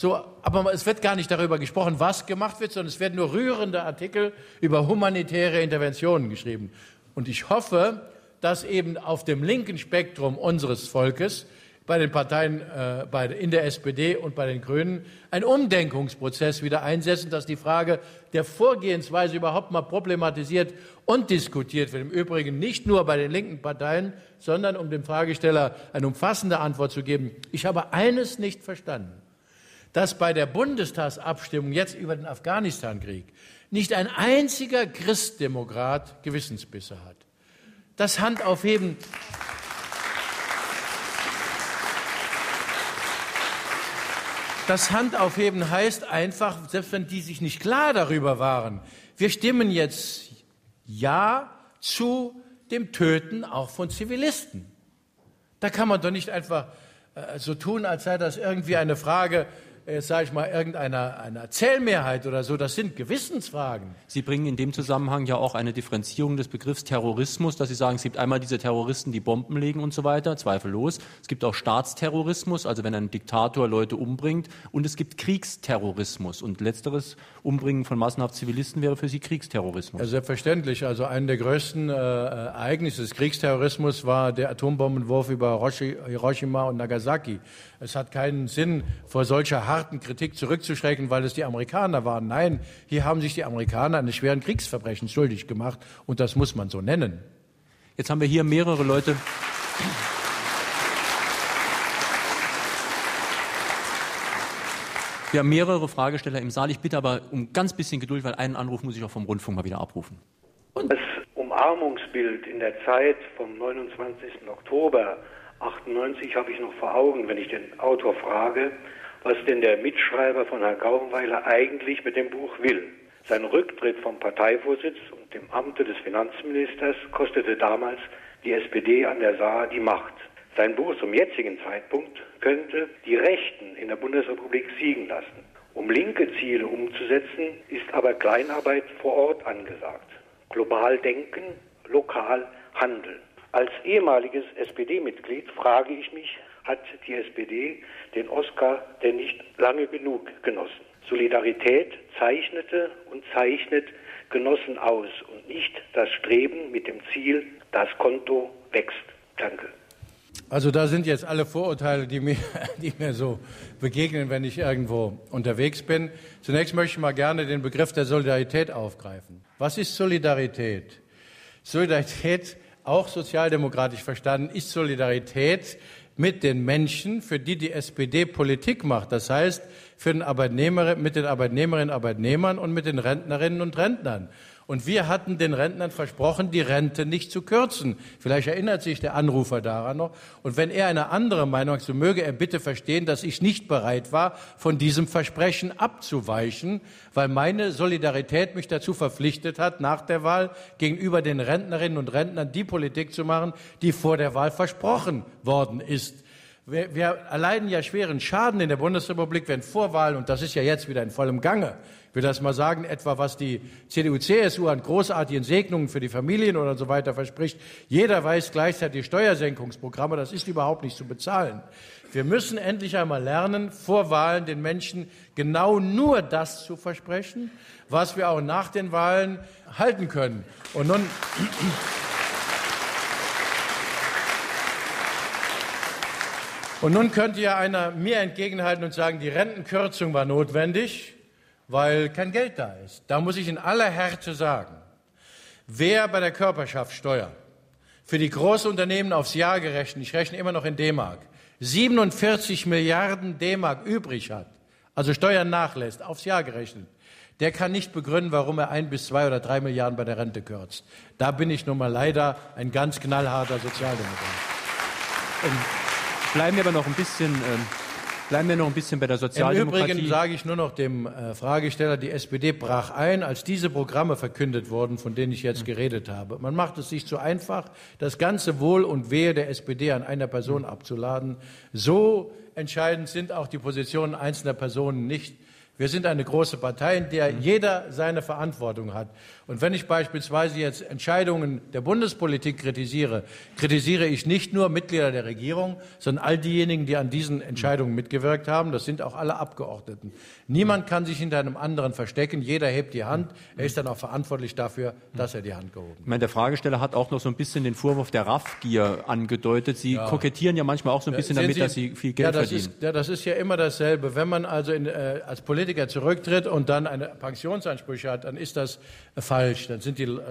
So, aber es wird gar nicht darüber gesprochen, was gemacht wird, sondern es werden nur rührende Artikel über humanitäre Interventionen geschrieben. Und ich hoffe, dass eben auf dem linken Spektrum unseres Volkes, bei den Parteien äh, bei, in der SPD und bei den Grünen, ein Umdenkungsprozess wieder einsetzen, dass die Frage der Vorgehensweise überhaupt mal problematisiert und diskutiert wird. Im Übrigen nicht nur bei den linken Parteien, sondern um dem Fragesteller eine umfassende Antwort zu geben. Ich habe eines nicht verstanden dass bei der Bundestagsabstimmung jetzt über den Afghanistan-Krieg nicht ein einziger Christdemokrat Gewissensbisse hat. Das Handaufheben. Das Handaufheben heißt einfach, selbst wenn die sich nicht klar darüber waren, wir stimmen jetzt Ja zu dem Töten auch von Zivilisten. Da kann man doch nicht einfach äh, so tun, als sei das irgendwie eine Frage äh, sage ich mal, irgendeiner einer Zählmehrheit oder so. Das sind Gewissensfragen. Sie bringen in dem Zusammenhang ja auch eine Differenzierung des Begriffs Terrorismus, dass Sie sagen, es gibt einmal diese Terroristen, die Bomben legen und so weiter, zweifellos. Es gibt auch Staatsterrorismus, also wenn ein Diktator Leute umbringt. Und es gibt Kriegsterrorismus. Und letzteres Umbringen von massenhaft Zivilisten wäre für Sie Kriegsterrorismus. Ja, selbstverständlich. Also ein der größten äh, Ereignisse des Kriegsterrorismus war der Atombombenwurf über Hiroshima und Nagasaki. Es hat keinen Sinn, vor solcher harten Kritik zurückzuschrecken, weil es die Amerikaner waren. Nein, hier haben sich die Amerikaner eines schweren Kriegsverbrechen schuldig gemacht und das muss man so nennen. Jetzt haben wir hier mehrere Leute. Wir haben mehrere Fragesteller im Saal. Ich bitte aber um ganz bisschen Geduld, weil einen Anruf muss ich auch vom Rundfunk mal wieder abrufen. Das Umarmungsbild in der Zeit vom 29. Oktober 98 habe ich noch vor Augen, wenn ich den Autor frage, was denn der Mitschreiber von Herrn Gaubenweiler eigentlich mit dem Buch will. Sein Rücktritt vom Parteivorsitz und dem Amte des Finanzministers kostete damals die SPD an der Saar die Macht. Sein Buch zum jetzigen Zeitpunkt könnte die Rechten in der Bundesrepublik siegen lassen. Um linke Ziele umzusetzen, ist aber Kleinarbeit vor Ort angesagt. Global denken, lokal handeln. Als ehemaliges SPD-Mitglied frage ich mich, hat die SPD den Oscar denn nicht lange genug genossen? Solidarität zeichnete und zeichnet Genossen aus und nicht das Streben mit dem Ziel, das Konto wächst. Danke. Also da sind jetzt alle Vorurteile, die mir, die mir so begegnen, wenn ich irgendwo unterwegs bin. Zunächst möchte ich mal gerne den Begriff der Solidarität aufgreifen. Was ist Solidarität? Solidarität auch sozialdemokratisch verstanden, ist Solidarität mit den Menschen, für die die SPD Politik macht. Das heißt, für den Arbeitnehmer, mit den Arbeitnehmerinnen und Arbeitnehmern und mit den Rentnerinnen und Rentnern. Und wir hatten den Rentnern versprochen, die Rente nicht zu kürzen. Vielleicht erinnert sich der Anrufer daran noch. Und wenn er eine andere Meinung hat, so möge er bitte verstehen, dass ich nicht bereit war, von diesem Versprechen abzuweichen, weil meine Solidarität mich dazu verpflichtet hat, nach der Wahl gegenüber den Rentnerinnen und Rentnern die Politik zu machen, die vor der Wahl versprochen worden ist. Wir, wir erleiden ja schweren Schaden in der Bundesrepublik, wenn Vorwahlen, und das ist ja jetzt wieder in vollem Gange, ich will das mal sagen, etwa was die CDU-CSU an großartigen Segnungen für die Familien oder so weiter verspricht. Jeder weiß gleichzeitig Steuersenkungsprogramme, das ist überhaupt nicht zu bezahlen. Wir müssen endlich einmal lernen, vor Wahlen den Menschen genau nur das zu versprechen, was wir auch nach den Wahlen halten können. Und nun Und nun könnte ja einer mir entgegenhalten und sagen, die Rentenkürzung war notwendig, weil kein Geld da ist. Da muss ich in aller Härte sagen, wer bei der Körperschaftssteuer für die Großunternehmen aufs Jahr gerechnet, ich rechne immer noch in D-Mark, 47 Milliarden D-Mark übrig hat, also Steuern nachlässt, aufs Jahr gerechnet, der kann nicht begründen, warum er ein bis zwei oder drei Milliarden bei der Rente kürzt. Da bin ich nun mal leider ein ganz knallharter Sozialdemokrat. Bleiben wir aber noch ein bisschen, ähm, bleiben wir noch ein bisschen bei der Sozialdemokratie. Im Übrigen sage ich nur noch dem äh, Fragesteller, die SPD brach ein, als diese Programme verkündet wurden, von denen ich jetzt geredet habe. Man macht es sich zu einfach, das ganze Wohl und Wehe der SPD an einer Person abzuladen. So entscheidend sind auch die Positionen einzelner Personen nicht. Wir sind eine große Partei, in der jeder seine Verantwortung hat. Und wenn ich beispielsweise jetzt Entscheidungen der Bundespolitik kritisiere, kritisiere ich nicht nur Mitglieder der Regierung, sondern all diejenigen, die an diesen Entscheidungen mitgewirkt haben. Das sind auch alle Abgeordneten. Niemand kann sich hinter einem anderen verstecken. Jeder hebt die Hand. Er ist dann auch verantwortlich dafür, dass er die Hand gehoben hat. Ich meine, der Fragesteller hat auch noch so ein bisschen den Vorwurf der Raffgier angedeutet. Sie ja. kokettieren ja manchmal auch so ein bisschen ja, damit, Sie, dass Sie viel Geld ja, verdienen. Ist, ja, das ist ja immer dasselbe. Wenn man also in, äh, als Politiker zurücktritt und dann eine Pensionsansprüche hat, dann ist das falsch falsch. Dann,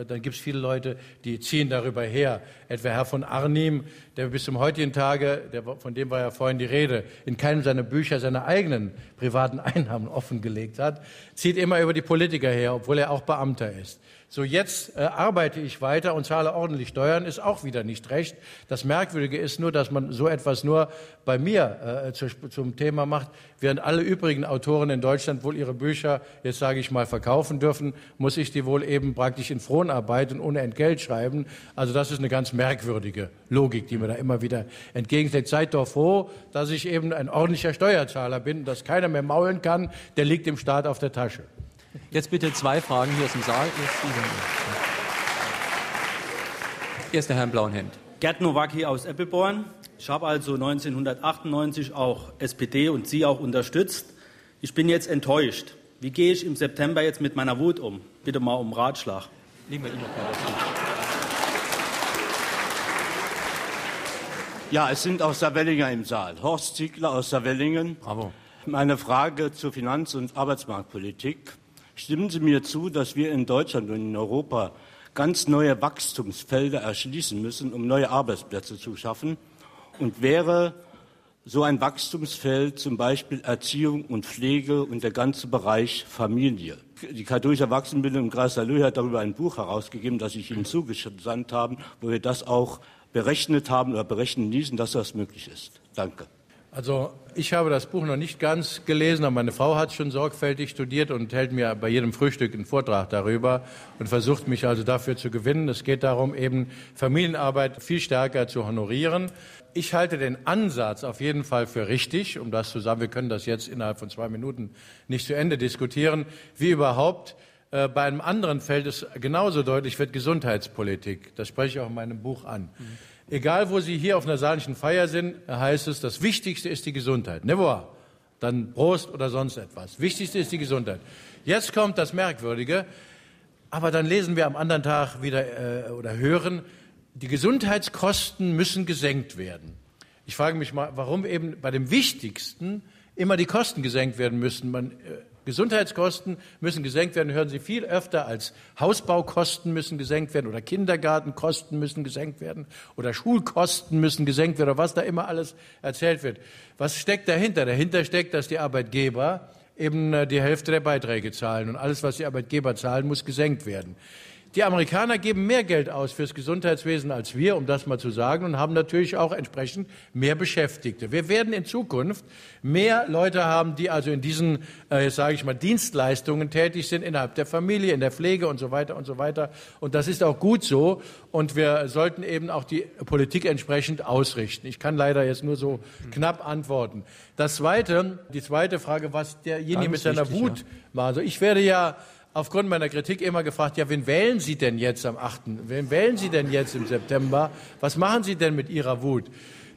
dann gibt es viele Leute, die ziehen darüber her. Etwa Herr von Arnim, der bis zum heutigen Tage, der, von dem war ja vorhin die Rede, in keinem seiner Bücher seine eigenen privaten Einnahmen offengelegt hat, zieht immer über die Politiker her, obwohl er auch Beamter ist. So, jetzt äh, arbeite ich weiter und zahle ordentlich Steuern, ist auch wieder nicht recht. Das Merkwürdige ist nur, dass man so etwas nur bei mir äh, zu, zum Thema macht, während alle übrigen Autoren in Deutschland wohl ihre Bücher, jetzt sage ich mal, verkaufen dürfen, muss ich die wohl eben praktisch in Fronarbeit und ohne Entgelt schreiben. Also das ist eine ganz merkwürdige Logik, die mir da immer wieder entgegensteckt. Seid doch froh, dass ich eben ein ordentlicher Steuerzahler bin, dass keiner mehr maulen kann, der liegt dem Staat auf der Tasche. Jetzt bitte zwei Fragen hier aus dem Saal. Erst der Herr im blauen Hemd. Gerd Nowacki aus Eppelborn. Ich habe also 1998 auch SPD und Sie auch unterstützt. Ich bin jetzt enttäuscht. Wie gehe ich im September jetzt mit meiner Wut um? Bitte mal um Ratschlag. Nehmen wir ihn noch mal Ja, es sind aus Saarwellinger im Saal. Horst Ziegler aus Saarwellingen. Bravo. Meine Frage zur Finanz- und Arbeitsmarktpolitik. Stimmen Sie mir zu, dass wir in Deutschland und in Europa ganz neue Wachstumsfelder erschließen müssen, um neue Arbeitsplätze zu schaffen? Und wäre so ein Wachstumsfeld zum Beispiel Erziehung und Pflege und der ganze Bereich Familie? Die katholische Erwachsenenbildung im Kreis Salö hat darüber ein Buch herausgegeben, das ich Ihnen zugesandt habe, wo wir das auch berechnet haben oder berechnen ließen, dass das möglich ist. Danke. Also ich habe das Buch noch nicht ganz gelesen, aber meine Frau hat es schon sorgfältig studiert und hält mir bei jedem Frühstück einen Vortrag darüber und versucht mich also dafür zu gewinnen. Es geht darum, eben Familienarbeit viel stärker zu honorieren. Ich halte den Ansatz auf jeden Fall für richtig, um das zu sagen. Wir können das jetzt innerhalb von zwei Minuten nicht zu Ende diskutieren. Wie überhaupt äh, bei einem anderen Feld ist genauso deutlich wird Gesundheitspolitik. Das spreche ich auch in meinem Buch an. Mhm. Egal, wo Sie hier auf einer saarlichen Feier sind, heißt es, das Wichtigste ist die Gesundheit. Ne? Dann Prost oder sonst etwas. Wichtigste ist die Gesundheit. Jetzt kommt das Merkwürdige, aber dann lesen wir am anderen Tag wieder äh, oder hören, die Gesundheitskosten müssen gesenkt werden. Ich frage mich mal, warum eben bei dem Wichtigsten immer die Kosten gesenkt werden müssen. Man, äh, Gesundheitskosten müssen gesenkt werden, hören Sie viel öfter als Hausbaukosten müssen gesenkt werden oder Kindergartenkosten müssen gesenkt werden oder Schulkosten müssen gesenkt werden oder was da immer alles erzählt wird. Was steckt dahinter? Dahinter steckt, dass die Arbeitgeber eben äh, die Hälfte der Beiträge zahlen und alles, was die Arbeitgeber zahlen, muss gesenkt werden. Die Amerikaner geben mehr Geld aus fürs Gesundheitswesen als wir, um das mal zu sagen, und haben natürlich auch entsprechend mehr Beschäftigte. Wir werden in Zukunft mehr Leute haben, die also in diesen, äh, sage ich mal, Dienstleistungen tätig sind, innerhalb der Familie, in der Pflege und so weiter und so weiter. Und das ist auch gut so. Und wir sollten eben auch die Politik entsprechend ausrichten. Ich kann leider jetzt nur so knapp antworten. Das zweite, die zweite Frage, was derjenige mit seiner Wut ja. war. Also ich werde ja aufgrund meiner Kritik immer gefragt, ja, wen wählen Sie denn jetzt am 8.? Wen wählen Sie denn jetzt im September? Was machen Sie denn mit Ihrer Wut?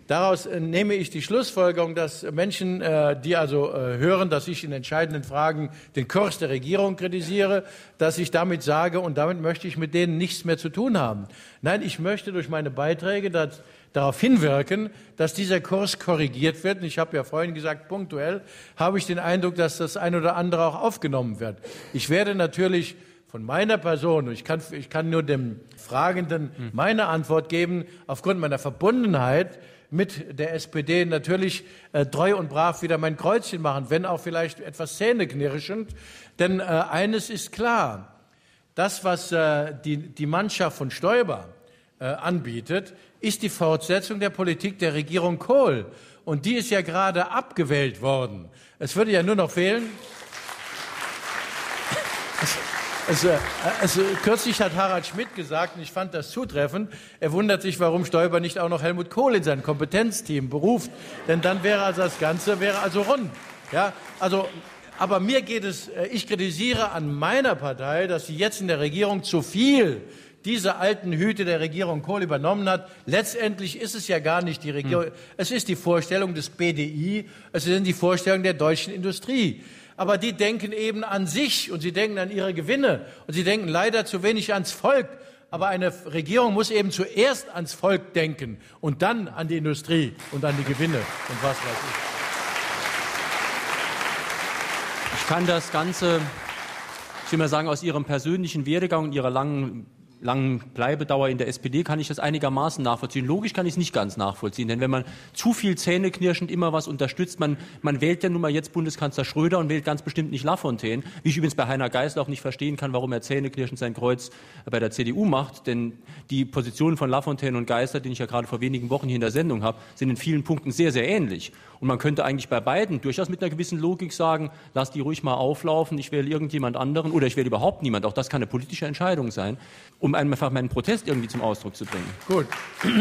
Daraus äh, nehme ich die Schlussfolgerung, dass Menschen, äh, die also äh, hören, dass ich in entscheidenden Fragen den Kurs der Regierung kritisiere, dass ich damit sage, und damit möchte ich mit denen nichts mehr zu tun haben. Nein, ich möchte durch meine Beiträge das, darauf hinwirken, dass dieser Kurs korrigiert wird. Und ich habe ja vorhin gesagt, punktuell habe ich den Eindruck, dass das ein oder andere auch aufgenommen wird. Ich werde natürlich von meiner Person, ich kann, ich kann nur dem Fragenden meine Antwort geben, aufgrund meiner Verbundenheit mit der SPD natürlich äh, treu und brav wieder mein Kreuzchen machen, wenn auch vielleicht etwas zähneknirschend. Denn äh, eines ist klar, das, was äh, die, die Mannschaft von Stoiber äh, anbietet, ist die Fortsetzung der Politik der Regierung Kohl. Und die ist ja gerade abgewählt worden. Es würde ja nur noch fehlen. Also, also, kürzlich hat Harald Schmidt gesagt, und ich fand das zutreffend, er wundert sich, warum Stoiber nicht auch noch Helmut Kohl in sein Kompetenzteam beruft, denn dann wäre also das Ganze wäre also rund. Ja, also, aber mir geht es, äh, ich kritisiere an meiner Partei, dass sie jetzt in der Regierung zu viel diese alten Hüte der Regierung Kohl übernommen hat. Letztendlich ist es ja gar nicht die Regierung, hm. es ist die Vorstellung des BDI, es sind die Vorstellungen der deutschen Industrie aber die denken eben an sich und sie denken an ihre Gewinne und sie denken leider zu wenig ans Volk. Aber eine Regierung muss eben zuerst ans Volk denken und dann an die Industrie und an die Gewinne und was weiß ich. Ich kann das Ganze, ich will mal sagen, aus Ihrem persönlichen Werdegang und Ihrer langen langen Bleibedauer in der SPD kann ich das einigermaßen nachvollziehen. Logisch kann ich es nicht ganz nachvollziehen, denn wenn man zu viel zähneknirschend immer was unterstützt, man, man wählt ja nun mal jetzt Bundeskanzler Schröder und wählt ganz bestimmt nicht Lafontaine, wie ich übrigens bei Heiner Geisel auch nicht verstehen kann, warum er zähneknirschend sein Kreuz bei der CDU macht, denn die Positionen von Lafontaine und Geisler, den ich ja gerade vor wenigen Wochen hier in der Sendung habe, sind in vielen Punkten sehr, sehr ähnlich. Und man könnte eigentlich bei beiden durchaus mit einer gewissen Logik sagen, lass die ruhig mal auflaufen, ich wähle irgendjemand anderen oder ich wähle überhaupt niemand. Auch das kann eine politische Entscheidung sein, um einfach meinen Protest irgendwie zum Ausdruck zu bringen. Gut.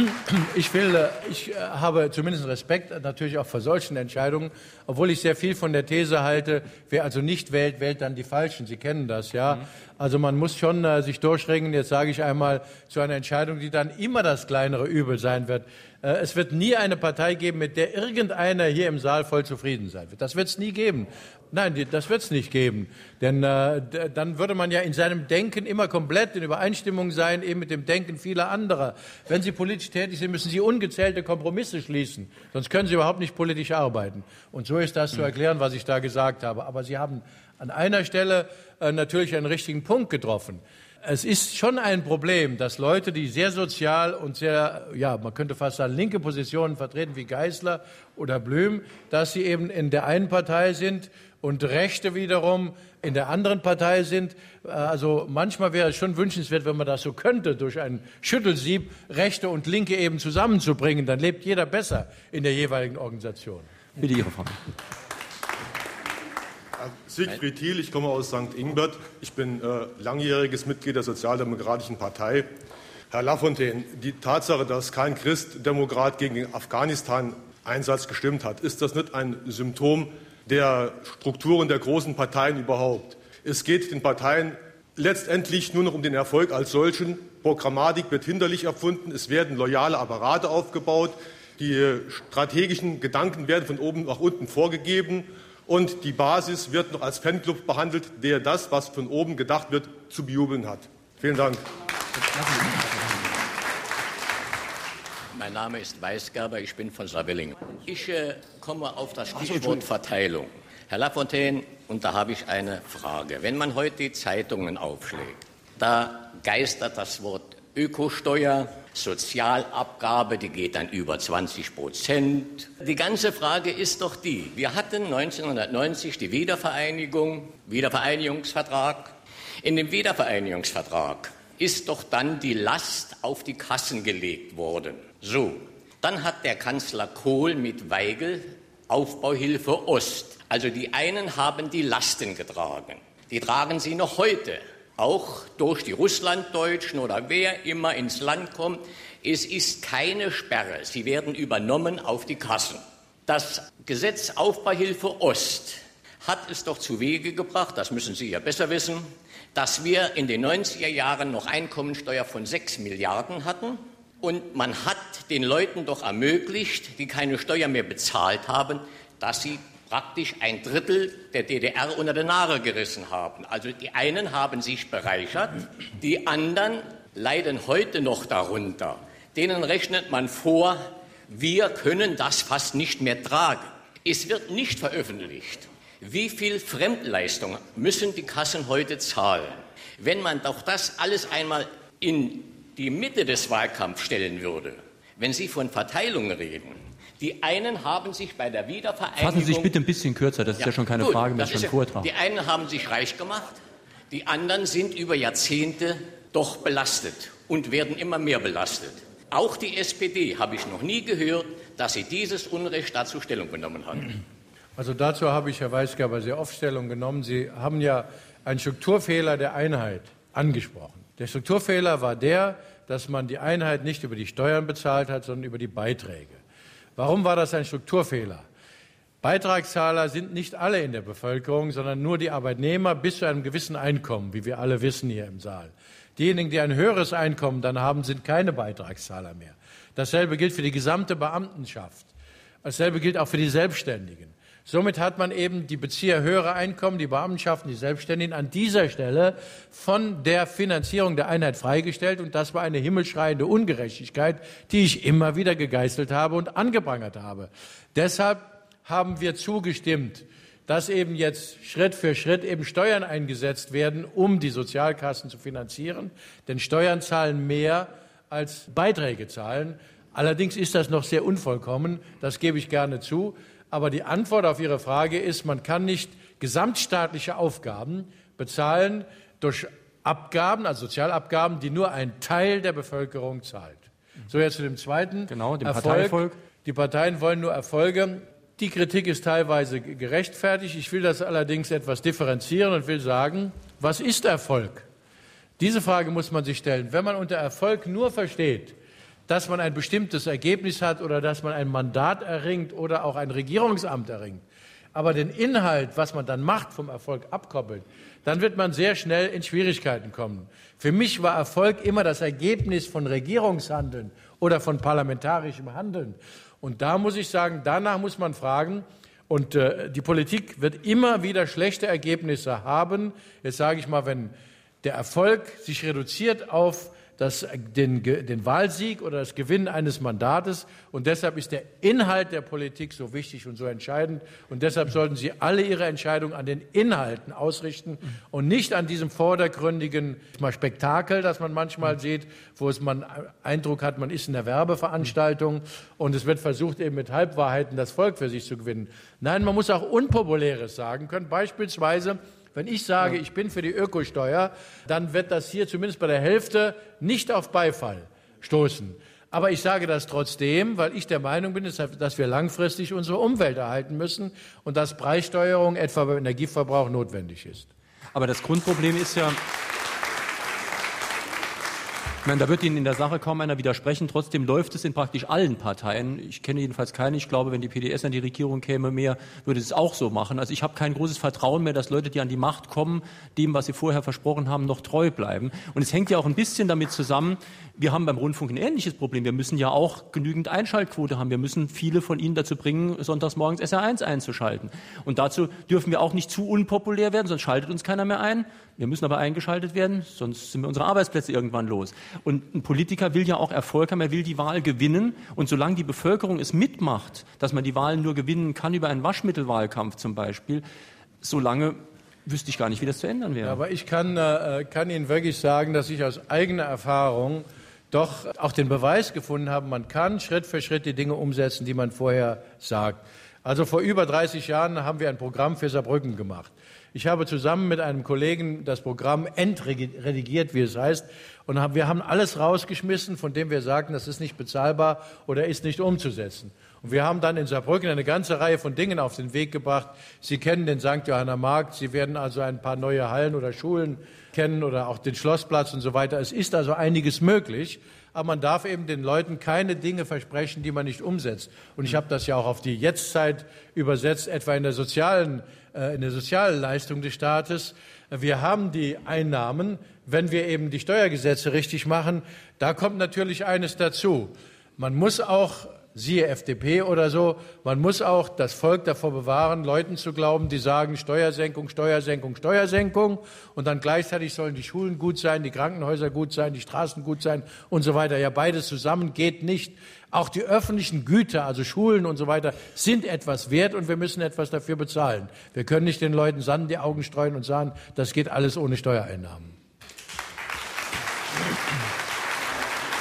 Ich will, äh, ich äh, habe zumindest Respekt natürlich auch vor solchen Entscheidungen, obwohl ich sehr viel von der These halte, wer also nicht wählt, wählt dann die Falschen. Sie kennen das, ja. Mhm. Also man muss schon äh, sich durchringen, jetzt sage ich einmal, zu einer Entscheidung, die dann immer das kleinere Übel sein wird. Äh, es wird nie eine Partei geben, mit der irgendeiner hier im Saal voll zufrieden sein wird. Das wird es nie geben. Nein, das wird es nicht geben. Denn äh, dann würde man ja in seinem Denken immer komplett in Übereinstimmung sein, eben mit dem Denken vieler anderer. Wenn Sie politisch tätig sind, müssen Sie ungezählte Kompromisse schließen. Sonst können Sie überhaupt nicht politisch arbeiten. Und so ist das zu erklären, was ich da gesagt habe. Aber Sie haben an einer Stelle äh, natürlich einen richtigen Punkt getroffen es ist schon ein Problem, dass Leute, die sehr sozial und sehr, ja, man könnte fast sagen, linke Positionen vertreten, wie Geisler oder Blüm, dass sie eben in der einen Partei sind und Rechte wiederum in der anderen Partei sind. Also manchmal wäre es schon wünschenswert, wenn man das so könnte, durch ein Schüttelsieb Rechte und Linke eben zusammenzubringen. Dann lebt jeder besser in der jeweiligen Organisation. Bitte Ihre Frage. Siegfried Thiel, ich komme aus St. Ingbert. Ich bin äh, langjähriges Mitglied der Sozialdemokratischen Partei. Herr Lafontaine, die Tatsache, dass kein Christdemokrat gegen den Afghanistan-Einsatz gestimmt hat, ist das nicht ein Symptom der Strukturen der großen Parteien überhaupt? Es geht den Parteien letztendlich nur noch um den Erfolg als solchen. Programmatik wird hinderlich erfunden. Es werden loyale Apparate aufgebaut. Die strategischen Gedanken werden von oben nach unten vorgegeben und die Basis wird noch als Fanclub behandelt, der das, was von oben gedacht wird, zu bejubeln hat. Vielen Dank. Mein Name ist Weisgerber, ich bin von Saarbrücken. Ich äh, komme auf das Stichwort Verteilung. Herr Lafontaine, und da habe ich eine Frage. Wenn man heute die Zeitungen aufschlägt, da geistert das Wort Ökosteuer, Sozialabgabe, die geht dann über 20 Prozent. Die ganze Frage ist doch die, wir hatten 1990 die Wiedervereinigung, Wiedervereinigungsvertrag. In dem Wiedervereinigungsvertrag ist doch dann die Last auf die Kassen gelegt worden. So, dann hat der Kanzler Kohl mit Weigel Aufbauhilfe Ost. Also die einen haben die Lasten getragen. Die tragen sie noch heute, auch durch die Russlanddeutschen oder wer immer ins Land kommt. Es ist keine Sperre. Sie werden übernommen auf die Kassen. Das Gesetz Aufbauhilfe Ost hat es doch zu Wege gebracht, das müssen Sie ja besser wissen, dass wir in den 90er Jahren noch Einkommensteuer von 6 Milliarden hatten. Und man hat den Leuten doch ermöglicht, die keine Steuer mehr bezahlt haben, dass sie praktisch ein Drittel der DDR unter den Nagel gerissen haben. Also die einen haben sich bereichert, die anderen leiden heute noch darunter. Denen rechnet man vor, wir können das fast nicht mehr tragen. Es wird nicht veröffentlicht, wie viel Fremdleistung müssen die Kassen heute zahlen? Wenn man doch das alles einmal in die Mitte des Wahlkampfs stellen würde, wenn Sie von Verteilung reden, die einen haben sich bei der Wiedervereinigung. Fassen Sie sich bitte ein bisschen kürzer, das ist ja, ja schon keine gut, Frage mehr, schon ein Vortrag. Die einen haben sich reich gemacht, die anderen sind über Jahrzehnte doch belastet und werden immer mehr belastet. Auch die SPD habe ich noch nie gehört, dass sie dieses Unrecht dazu Stellung genommen hat. Also dazu habe ich, Herr Weisgerber, sehr oft Stellung genommen. Sie haben ja einen Strukturfehler der Einheit angesprochen. Der Strukturfehler war der, dass man die Einheit nicht über die Steuern bezahlt hat, sondern über die Beiträge. Warum war das ein Strukturfehler? Beitragszahler sind nicht alle in der Bevölkerung, sondern nur die Arbeitnehmer bis zu einem gewissen Einkommen, wie wir alle wissen hier im Saal. Diejenigen, die ein höheres Einkommen dann haben, sind keine Beitragszahler mehr. Dasselbe gilt für die gesamte Beamtenschaft. Dasselbe gilt auch für die Selbstständigen. Somit hat man eben die Bezieher höherer Einkommen, die Beamtenschaften, die Selbstständigen an dieser Stelle von der Finanzierung der Einheit freigestellt. Und das war eine himmelschreiende Ungerechtigkeit, die ich immer wieder gegeißelt habe und angeprangert habe. Deshalb haben wir zugestimmt, dass eben jetzt Schritt für Schritt eben Steuern eingesetzt werden, um die Sozialkassen zu finanzieren. Denn Steuern zahlen mehr als Beiträge zahlen. Allerdings ist das noch sehr unvollkommen, das gebe ich gerne zu. Aber die Antwort auf Ihre Frage ist, man kann nicht gesamtstaatliche Aufgaben bezahlen durch Abgaben, also Sozialabgaben, die nur ein Teil der Bevölkerung zahlt. So jetzt zu dem zweiten genau, dem Erfolg. Parteierfolg. Die Parteien wollen nur Erfolge. Die Kritik ist teilweise gerechtfertigt. Ich will das allerdings etwas differenzieren und will sagen, was ist Erfolg? Diese Frage muss man sich stellen. Wenn man unter Erfolg nur versteht, dass man ein bestimmtes Ergebnis hat oder dass man ein Mandat erringt oder auch ein Regierungsamt erringt, aber den Inhalt, was man dann macht, vom Erfolg abkoppelt, dann wird man sehr schnell in Schwierigkeiten kommen. Für mich war Erfolg immer das Ergebnis von Regierungshandeln oder von parlamentarischem Handeln. Und da muss ich sagen, danach muss man fragen, und äh, die Politik wird immer wieder schlechte Ergebnisse haben. Jetzt sage ich mal, wenn der Erfolg sich reduziert auf das, den, den Wahlsieg oder das Gewinnen eines Mandates. Und deshalb ist der Inhalt der Politik so wichtig und so entscheidend. Und deshalb sollten Sie alle Ihre Entscheidungen an den Inhalten ausrichten und nicht an diesem vordergründigen Spektakel, das man manchmal sieht, wo es man Eindruck hat, man ist in der Werbeveranstaltung und es wird versucht, eben mit Halbwahrheiten das Volk für sich zu gewinnen. Nein, man muss auch Unpopuläres sagen können. Beispielsweise wenn ich sage, ich bin für die Ökosteuer, dann wird das hier zumindest bei der Hälfte nicht auf Beifall stoßen. Aber ich sage das trotzdem, weil ich der Meinung bin, dass wir langfristig unsere Umwelt erhalten müssen und dass Preissteuerung etwa beim Energieverbrauch notwendig ist. Aber das Grundproblem ist ja, ich meine, da wird Ihnen in der Sache kaum einer widersprechen. Trotzdem läuft es in praktisch allen Parteien. Ich kenne jedenfalls keine. Ich glaube, wenn die PDS an die Regierung käme, mehr würde es auch so machen. Also ich habe kein großes Vertrauen mehr, dass Leute, die an die Macht kommen, dem, was sie vorher versprochen haben, noch treu bleiben. Und es hängt ja auch ein bisschen damit zusammen, wir haben beim Rundfunk ein ähnliches Problem. Wir müssen ja auch genügend Einschaltquote haben. Wir müssen viele von Ihnen dazu bringen, sonntags morgens SR1 einzuschalten. Und dazu dürfen wir auch nicht zu unpopulär werden, sonst schaltet uns keiner mehr ein. Wir müssen aber eingeschaltet werden, sonst sind wir unsere Arbeitsplätze irgendwann los. Und ein Politiker will ja auch Erfolg haben, er will die Wahl gewinnen. Und solange die Bevölkerung es mitmacht, dass man die Wahlen nur gewinnen kann über einen Waschmittelwahlkampf zum Beispiel, solange wüsste ich gar nicht, wie das zu ändern wäre. aber ich kann, äh, kann Ihnen wirklich sagen, dass ich aus eigener Erfahrung doch auch den Beweis gefunden habe, man kann Schritt für Schritt die Dinge umsetzen, die man vorher sagt. Also vor über 30 Jahren haben wir ein Programm für Saarbrücken gemacht. Ich habe zusammen mit einem Kollegen das Programm entredigiert, wie es heißt, und wir haben alles rausgeschmissen, von dem wir sagten, das ist nicht bezahlbar oder ist nicht umzusetzen. Und wir haben dann in Saarbrücken eine ganze Reihe von Dingen auf den Weg gebracht. Sie kennen den St. Johanner Markt, Sie werden also ein paar neue Hallen oder Schulen kennen oder auch den Schlossplatz und so weiter. Es ist also einiges möglich, aber man darf eben den Leuten keine Dinge versprechen, die man nicht umsetzt. Und ich habe das ja auch auf die Jetztzeit übersetzt, etwa in der sozialen, äh, in der Sozialleistung des Staates. Wir haben die Einnahmen, wenn wir eben die Steuergesetze richtig machen. Da kommt natürlich eines dazu. Man muss auch siehe FDP oder so. Man muss auch das Volk davor bewahren, Leuten zu glauben, die sagen Steuersenkung, Steuersenkung, Steuersenkung und dann gleichzeitig sollen die Schulen gut sein, die Krankenhäuser gut sein, die Straßen gut sein und so weiter. Ja, beides zusammen geht nicht. Auch die öffentlichen Güter, also Schulen und so weiter, sind etwas wert und wir müssen etwas dafür bezahlen. Wir können nicht den Leuten Sand in die Augen streuen und sagen, das geht alles ohne Steuereinnahmen.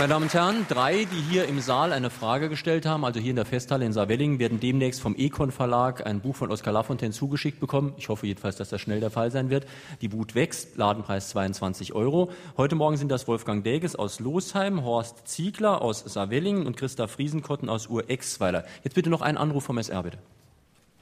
Meine Damen und Herren, drei, die hier im Saal eine Frage gestellt haben, also hier in der Festhalle in Saarwellingen, werden demnächst vom Econ Verlag ein Buch von Oskar Lafontaine zugeschickt bekommen. Ich hoffe jedenfalls, dass das schnell der Fall sein wird. Die Wut wächst, Ladenpreis 22 Euro. Heute Morgen sind das Wolfgang Däges aus Losheim, Horst Ziegler aus Saarwellingen und Christa Friesenkotten aus Ur-Exweiler. Jetzt bitte noch ein Anruf vom SR, bitte.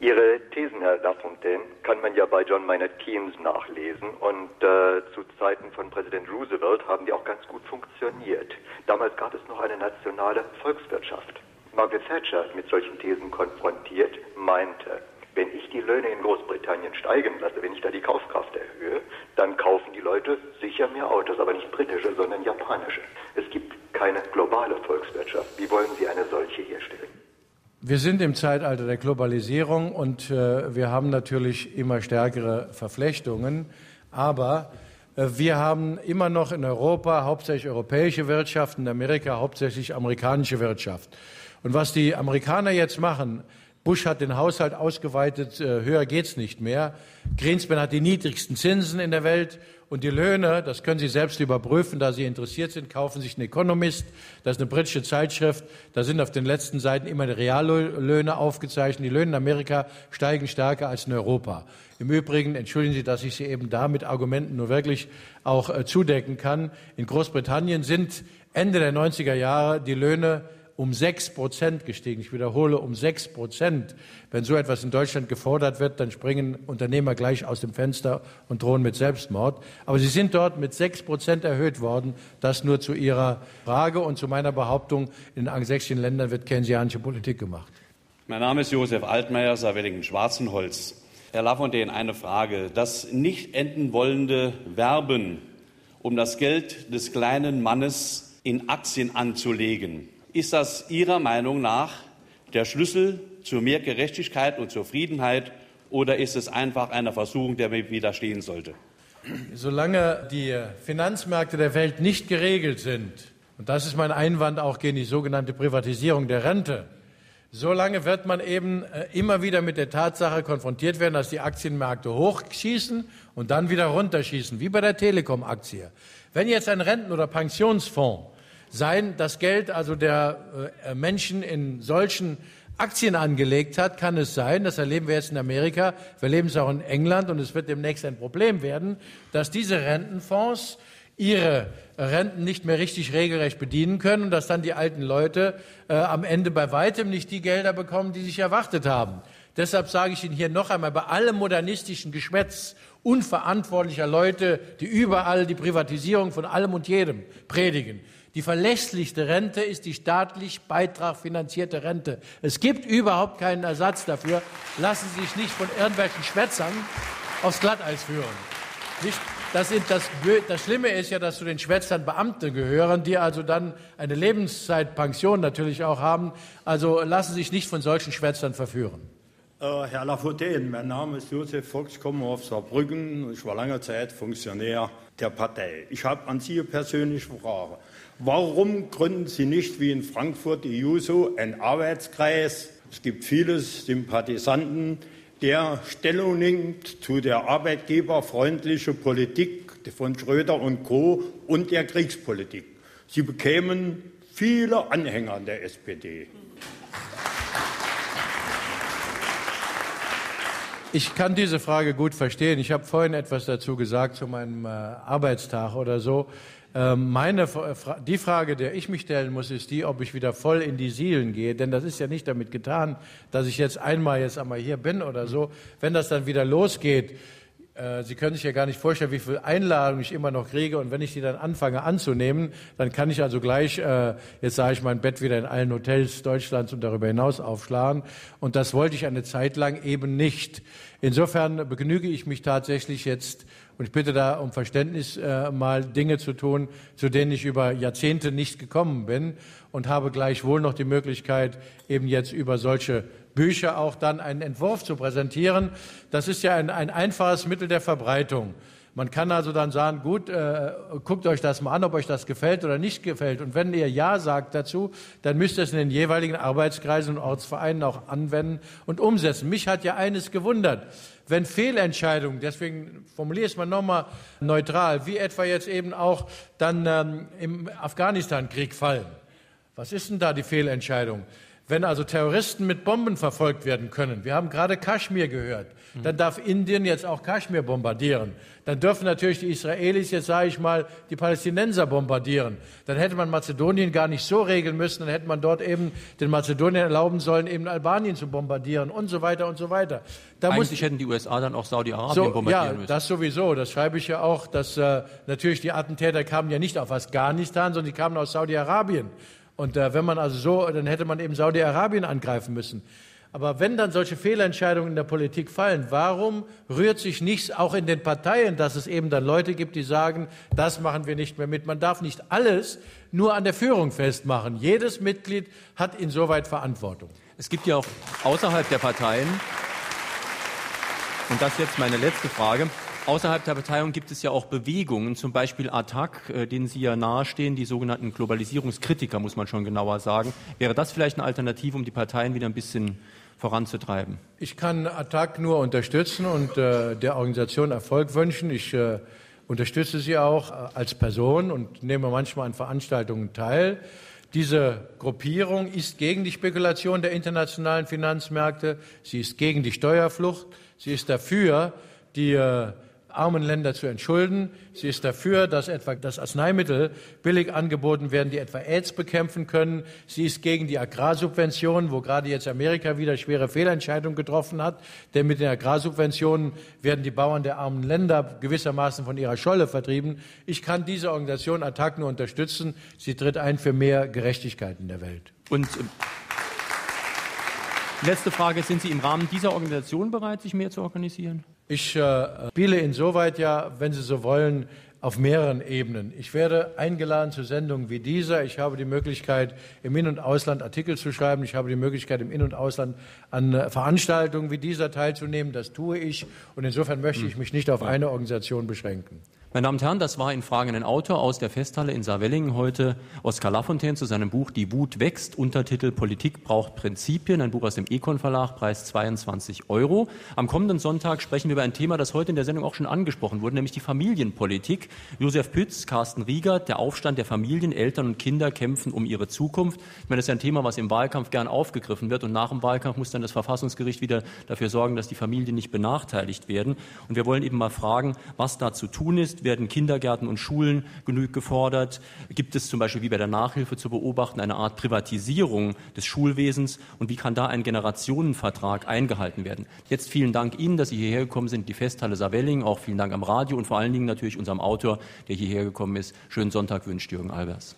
Ihre Thesen, Herr Lafontaine, kann man ja bei John Maynard Keynes nachlesen und äh, zu Zeiten von Präsident Roosevelt haben die auch ganz gut funktioniert. Damals gab es noch eine nationale Volkswirtschaft. Margaret Thatcher, mit solchen Thesen konfrontiert, meinte, wenn ich die Löhne in Großbritannien steigen lasse, wenn ich da die Kaufkraft erhöhe, dann kaufen die Leute sicher mehr Autos, aber nicht britische, sondern japanische. Es gibt keine globale Volkswirtschaft. Wie wollen Sie eine solche herstellen? Wir sind im Zeitalter der Globalisierung und äh, wir haben natürlich immer stärkere Verflechtungen. Aber äh, wir haben immer noch in Europa hauptsächlich europäische Wirtschaft, in Amerika hauptsächlich amerikanische Wirtschaft. Und was die Amerikaner jetzt machen, Bush hat den Haushalt ausgeweitet, äh, höher geht's nicht mehr. Greenspan hat die niedrigsten Zinsen in der Welt und die Löhne, das können Sie selbst überprüfen, da Sie interessiert sind, kaufen sich einen Economist, das ist eine britische Zeitschrift, da sind auf den letzten Seiten immer die Reallöhne aufgezeichnet. Die Löhne in Amerika steigen stärker als in Europa. Im Übrigen, entschuldigen Sie, dass ich Sie eben da mit Argumenten nur wirklich auch äh, zudecken kann. In Großbritannien sind Ende der 90er Jahre die Löhne um sechs Prozent gestiegen. Ich wiederhole, um sechs Prozent. Wenn so etwas in Deutschland gefordert wird, dann springen Unternehmer gleich aus dem Fenster und drohen mit Selbstmord. Aber sie sind dort mit sechs Prozent erhöht worden. Das nur zu Ihrer Frage und zu meiner Behauptung, in den angelsächsischen Ländern wird keynesianische Politik gemacht. Mein Name ist Josef Altmaier, Saarwellingen-Schwarzenholz. Herr Lafontaine, eine Frage. Das nicht enden wollende Werben, um das Geld des kleinen Mannes in Aktien anzulegen, ist das Ihrer Meinung nach der Schlüssel zu mehr Gerechtigkeit und Zufriedenheit oder ist es einfach eine Versuchung, der mir widerstehen sollte? Solange die Finanzmärkte der Welt nicht geregelt sind, und das ist mein Einwand auch gegen die sogenannte Privatisierung der Rente, solange wird man eben äh, immer wieder mit der Tatsache konfrontiert werden, dass die Aktienmärkte hochschießen und dann wieder runterschießen, wie bei der Telekom-Aktie. Wenn jetzt ein Renten- oder Pensionsfonds sein das Geld also der äh, Menschen in solchen Aktien angelegt hat, kann es sein, das erleben wir jetzt in Amerika, wir erleben es auch in England und es wird demnächst ein Problem werden, dass diese Rentenfonds ihre Renten nicht mehr richtig regelrecht bedienen können und dass dann die alten Leute äh, am Ende bei weitem nicht die Gelder bekommen, die sich erwartet haben. Deshalb sage ich Ihnen hier noch einmal, bei allem modernistischen Geschwätz unverantwortlicher Leute, die überall die Privatisierung von allem und jedem predigen, die verlässlichste Rente ist die staatlich beitragfinanzierte Rente. Es gibt überhaupt keinen Ersatz dafür. Lassen Sie sich nicht von irgendwelchen Schwätzern aufs Glatteis führen. Nicht, das, das, das, Schlimme ist ja, dass zu den Schwätzern Beamte gehören, die also dann eine Lebenszeitpension natürlich auch haben. Also lassen Sie sich nicht von solchen Schwätzern verführen. Äh, Herr Lafontaine, mein Name ist Josef komme aus Saarbrücken. Ich war lange Zeit Funktionär der Partei. Ich habe an Sie eine persönliche Frage. Warum gründen Sie nicht wie in Frankfurt die JUSO einen Arbeitskreis? Es gibt viele Sympathisanten, der Stellung nimmt zu der arbeitgeberfreundlichen Politik von Schröder und Co. und der Kriegspolitik. Sie bekämen viele Anhänger der SPD. Ich kann diese Frage gut verstehen. Ich habe vorhin etwas dazu gesagt zu meinem äh, Arbeitstag oder so. Ähm, meine, die Frage, der ich mich stellen muss, ist die, ob ich wieder voll in die Sielen gehe. Denn das ist ja nicht damit getan, dass ich jetzt einmal jetzt einmal hier bin oder so. Wenn das dann wieder losgeht, äh, Sie können sich ja gar nicht vorstellen, wie viele Einladungen ich immer noch kriege. Und wenn ich die dann anfange anzunehmen, dann kann ich also gleich, äh, jetzt sage ich, mein Bett wieder in allen Hotels Deutschlands und darüber hinaus aufschlagen. Und das wollte ich eine Zeit lang eben nicht. Insofern begnüge ich mich tatsächlich jetzt, und ich bitte da um Verständnis, äh, mal Dinge zu tun, zu denen ich über Jahrzehnte nicht gekommen bin und habe gleichwohl noch die Möglichkeit, eben jetzt über solche Bücher auch dann einen Entwurf zu präsentieren. Das ist ja ein, ein einfaches Mittel der Verbreitung. Man kann also dann sagen, gut, äh, guckt euch das mal an, ob euch das gefällt oder nicht gefällt. Und wenn ihr Ja sagt dazu, dann müsst ihr es in den jeweiligen Arbeitskreisen und Ortsvereinen auch anwenden und umsetzen. Mich hat ja eines gewundert. Wenn Fehlentscheidungen, deswegen formuliere ich es mal nochmal neutral, wie etwa jetzt eben auch dann ähm, im Afghanistan-Krieg fallen. Was ist denn da die Fehlentscheidung? Wenn also Terroristen mit Bomben verfolgt werden können, wir haben gerade Kaschmir gehört, dann darf Indien jetzt auch Kaschmir bombardieren. Dann dürfen natürlich die Israelis jetzt, sage ich mal, die Palästinenser bombardieren. Dann hätte man Mazedonien gar nicht so regeln müssen, dann hätte man dort eben den Mazedonien erlauben sollen, eben Albanien zu bombardieren und so weiter und so weiter. Da Eigentlich muss, hätten die USA dann auch Saudi-Arabien so, bombardieren ja, müssen. das sowieso. Das schreibe ich ja auch, dass äh, natürlich die Attentäter kamen ja nicht auf Afghanistan, sondern die kamen aus Saudi-Arabien. Und äh, wenn man also so, dann hätte man eben Saudi-Arabien angreifen müssen. Aber wenn dann solche Fehlentscheidungen in der Politik fallen, warum rührt sich nichts auch in den Parteien, dass es eben dann Leute gibt, die sagen, das machen wir nicht mehr mit. Man darf nicht alles nur an der Führung festmachen. Jedes Mitglied hat insoweit Verantwortung. Es gibt ja auch außerhalb der Parteien, und das ist jetzt meine letzte Frage, Außerhalb der Parteiung gibt es ja auch Bewegungen, zum Beispiel ATTAC, äh, denen Sie ja nahestehen, die sogenannten Globalisierungskritiker, muss man schon genauer sagen. Wäre das vielleicht eine Alternative, um die Parteien wieder ein bisschen voranzutreiben? Ich kann ATTAC nur unterstützen und äh, der Organisation Erfolg wünschen. Ich äh, unterstütze sie auch äh, als Person und nehme manchmal an Veranstaltungen teil. Diese Gruppierung ist gegen die Spekulation der internationalen Finanzmärkte, sie ist gegen die Steuerflucht, sie ist dafür, die äh, armen Länder zu entschulden. Sie ist dafür, dass etwa das Arzneimittel billig angeboten werden, die etwa AIDS bekämpfen können. Sie ist gegen die Agrarsubventionen, wo gerade jetzt Amerika wieder schwere Fehlentscheidungen getroffen hat. Denn mit den Agrarsubventionen werden die Bauern der armen Länder gewissermaßen von ihrer Scholle vertrieben. Ich kann diese Organisation Attac nur unterstützen. Sie tritt ein für mehr Gerechtigkeit in der Welt. Und äh, Letzte Frage. Sind Sie im Rahmen dieser Organisation bereit, sich mehr zu organisieren? Ich äh, spiele insoweit ja, wenn Sie so wollen, auf mehreren Ebenen. Ich werde eingeladen zu Sendungen wie dieser. Ich habe die Möglichkeit, im In- und Ausland Artikel zu schreiben. Ich habe die Möglichkeit, im In- und Ausland an äh, Veranstaltungen wie dieser teilzunehmen. Das tue ich. Und insofern möchte ich hm. mich nicht auf eine Organisation beschränken. Meine Damen und Herren, das war in Fragen ein Autor aus der Festhalle in Saarwellingen heute, Oskar Lafontaine, zu seinem Buch Die Wut wächst, Untertitel Politik braucht Prinzipien, ein Buch aus dem Econ Verlag, Preis 22 Euro. Am kommenden Sonntag sprechen wir über ein Thema, das heute in der Sendung auch schon angesprochen wurde, nämlich die Familienpolitik. Josef Pütz, Carsten Riegert, der Aufstand der Familien, Eltern und Kinder kämpfen um ihre Zukunft. Ich meine, das ist ein Thema, was im Wahlkampf gern aufgegriffen wird und nach dem Wahlkampf muss dann das Verfassungsgericht wieder dafür sorgen, dass die Familien nicht benachteiligt werden. Und wir wollen eben mal fragen, was da zu tun ist, werden Kindergärten und Schulen genügend gefordert? Gibt es zum Beispiel wie bei der Nachhilfe zu beobachten eine Art Privatisierung des Schulwesens? Und wie kann da ein Generationenvertrag eingehalten werden? Jetzt vielen Dank Ihnen, dass Sie hierher gekommen sind, die Festhalle Saarwelling. Auch vielen Dank am Radio und vor allen Dingen natürlich unserem Autor, der hierher gekommen ist. Schönen Sonntag wünscht Jürgen Albers.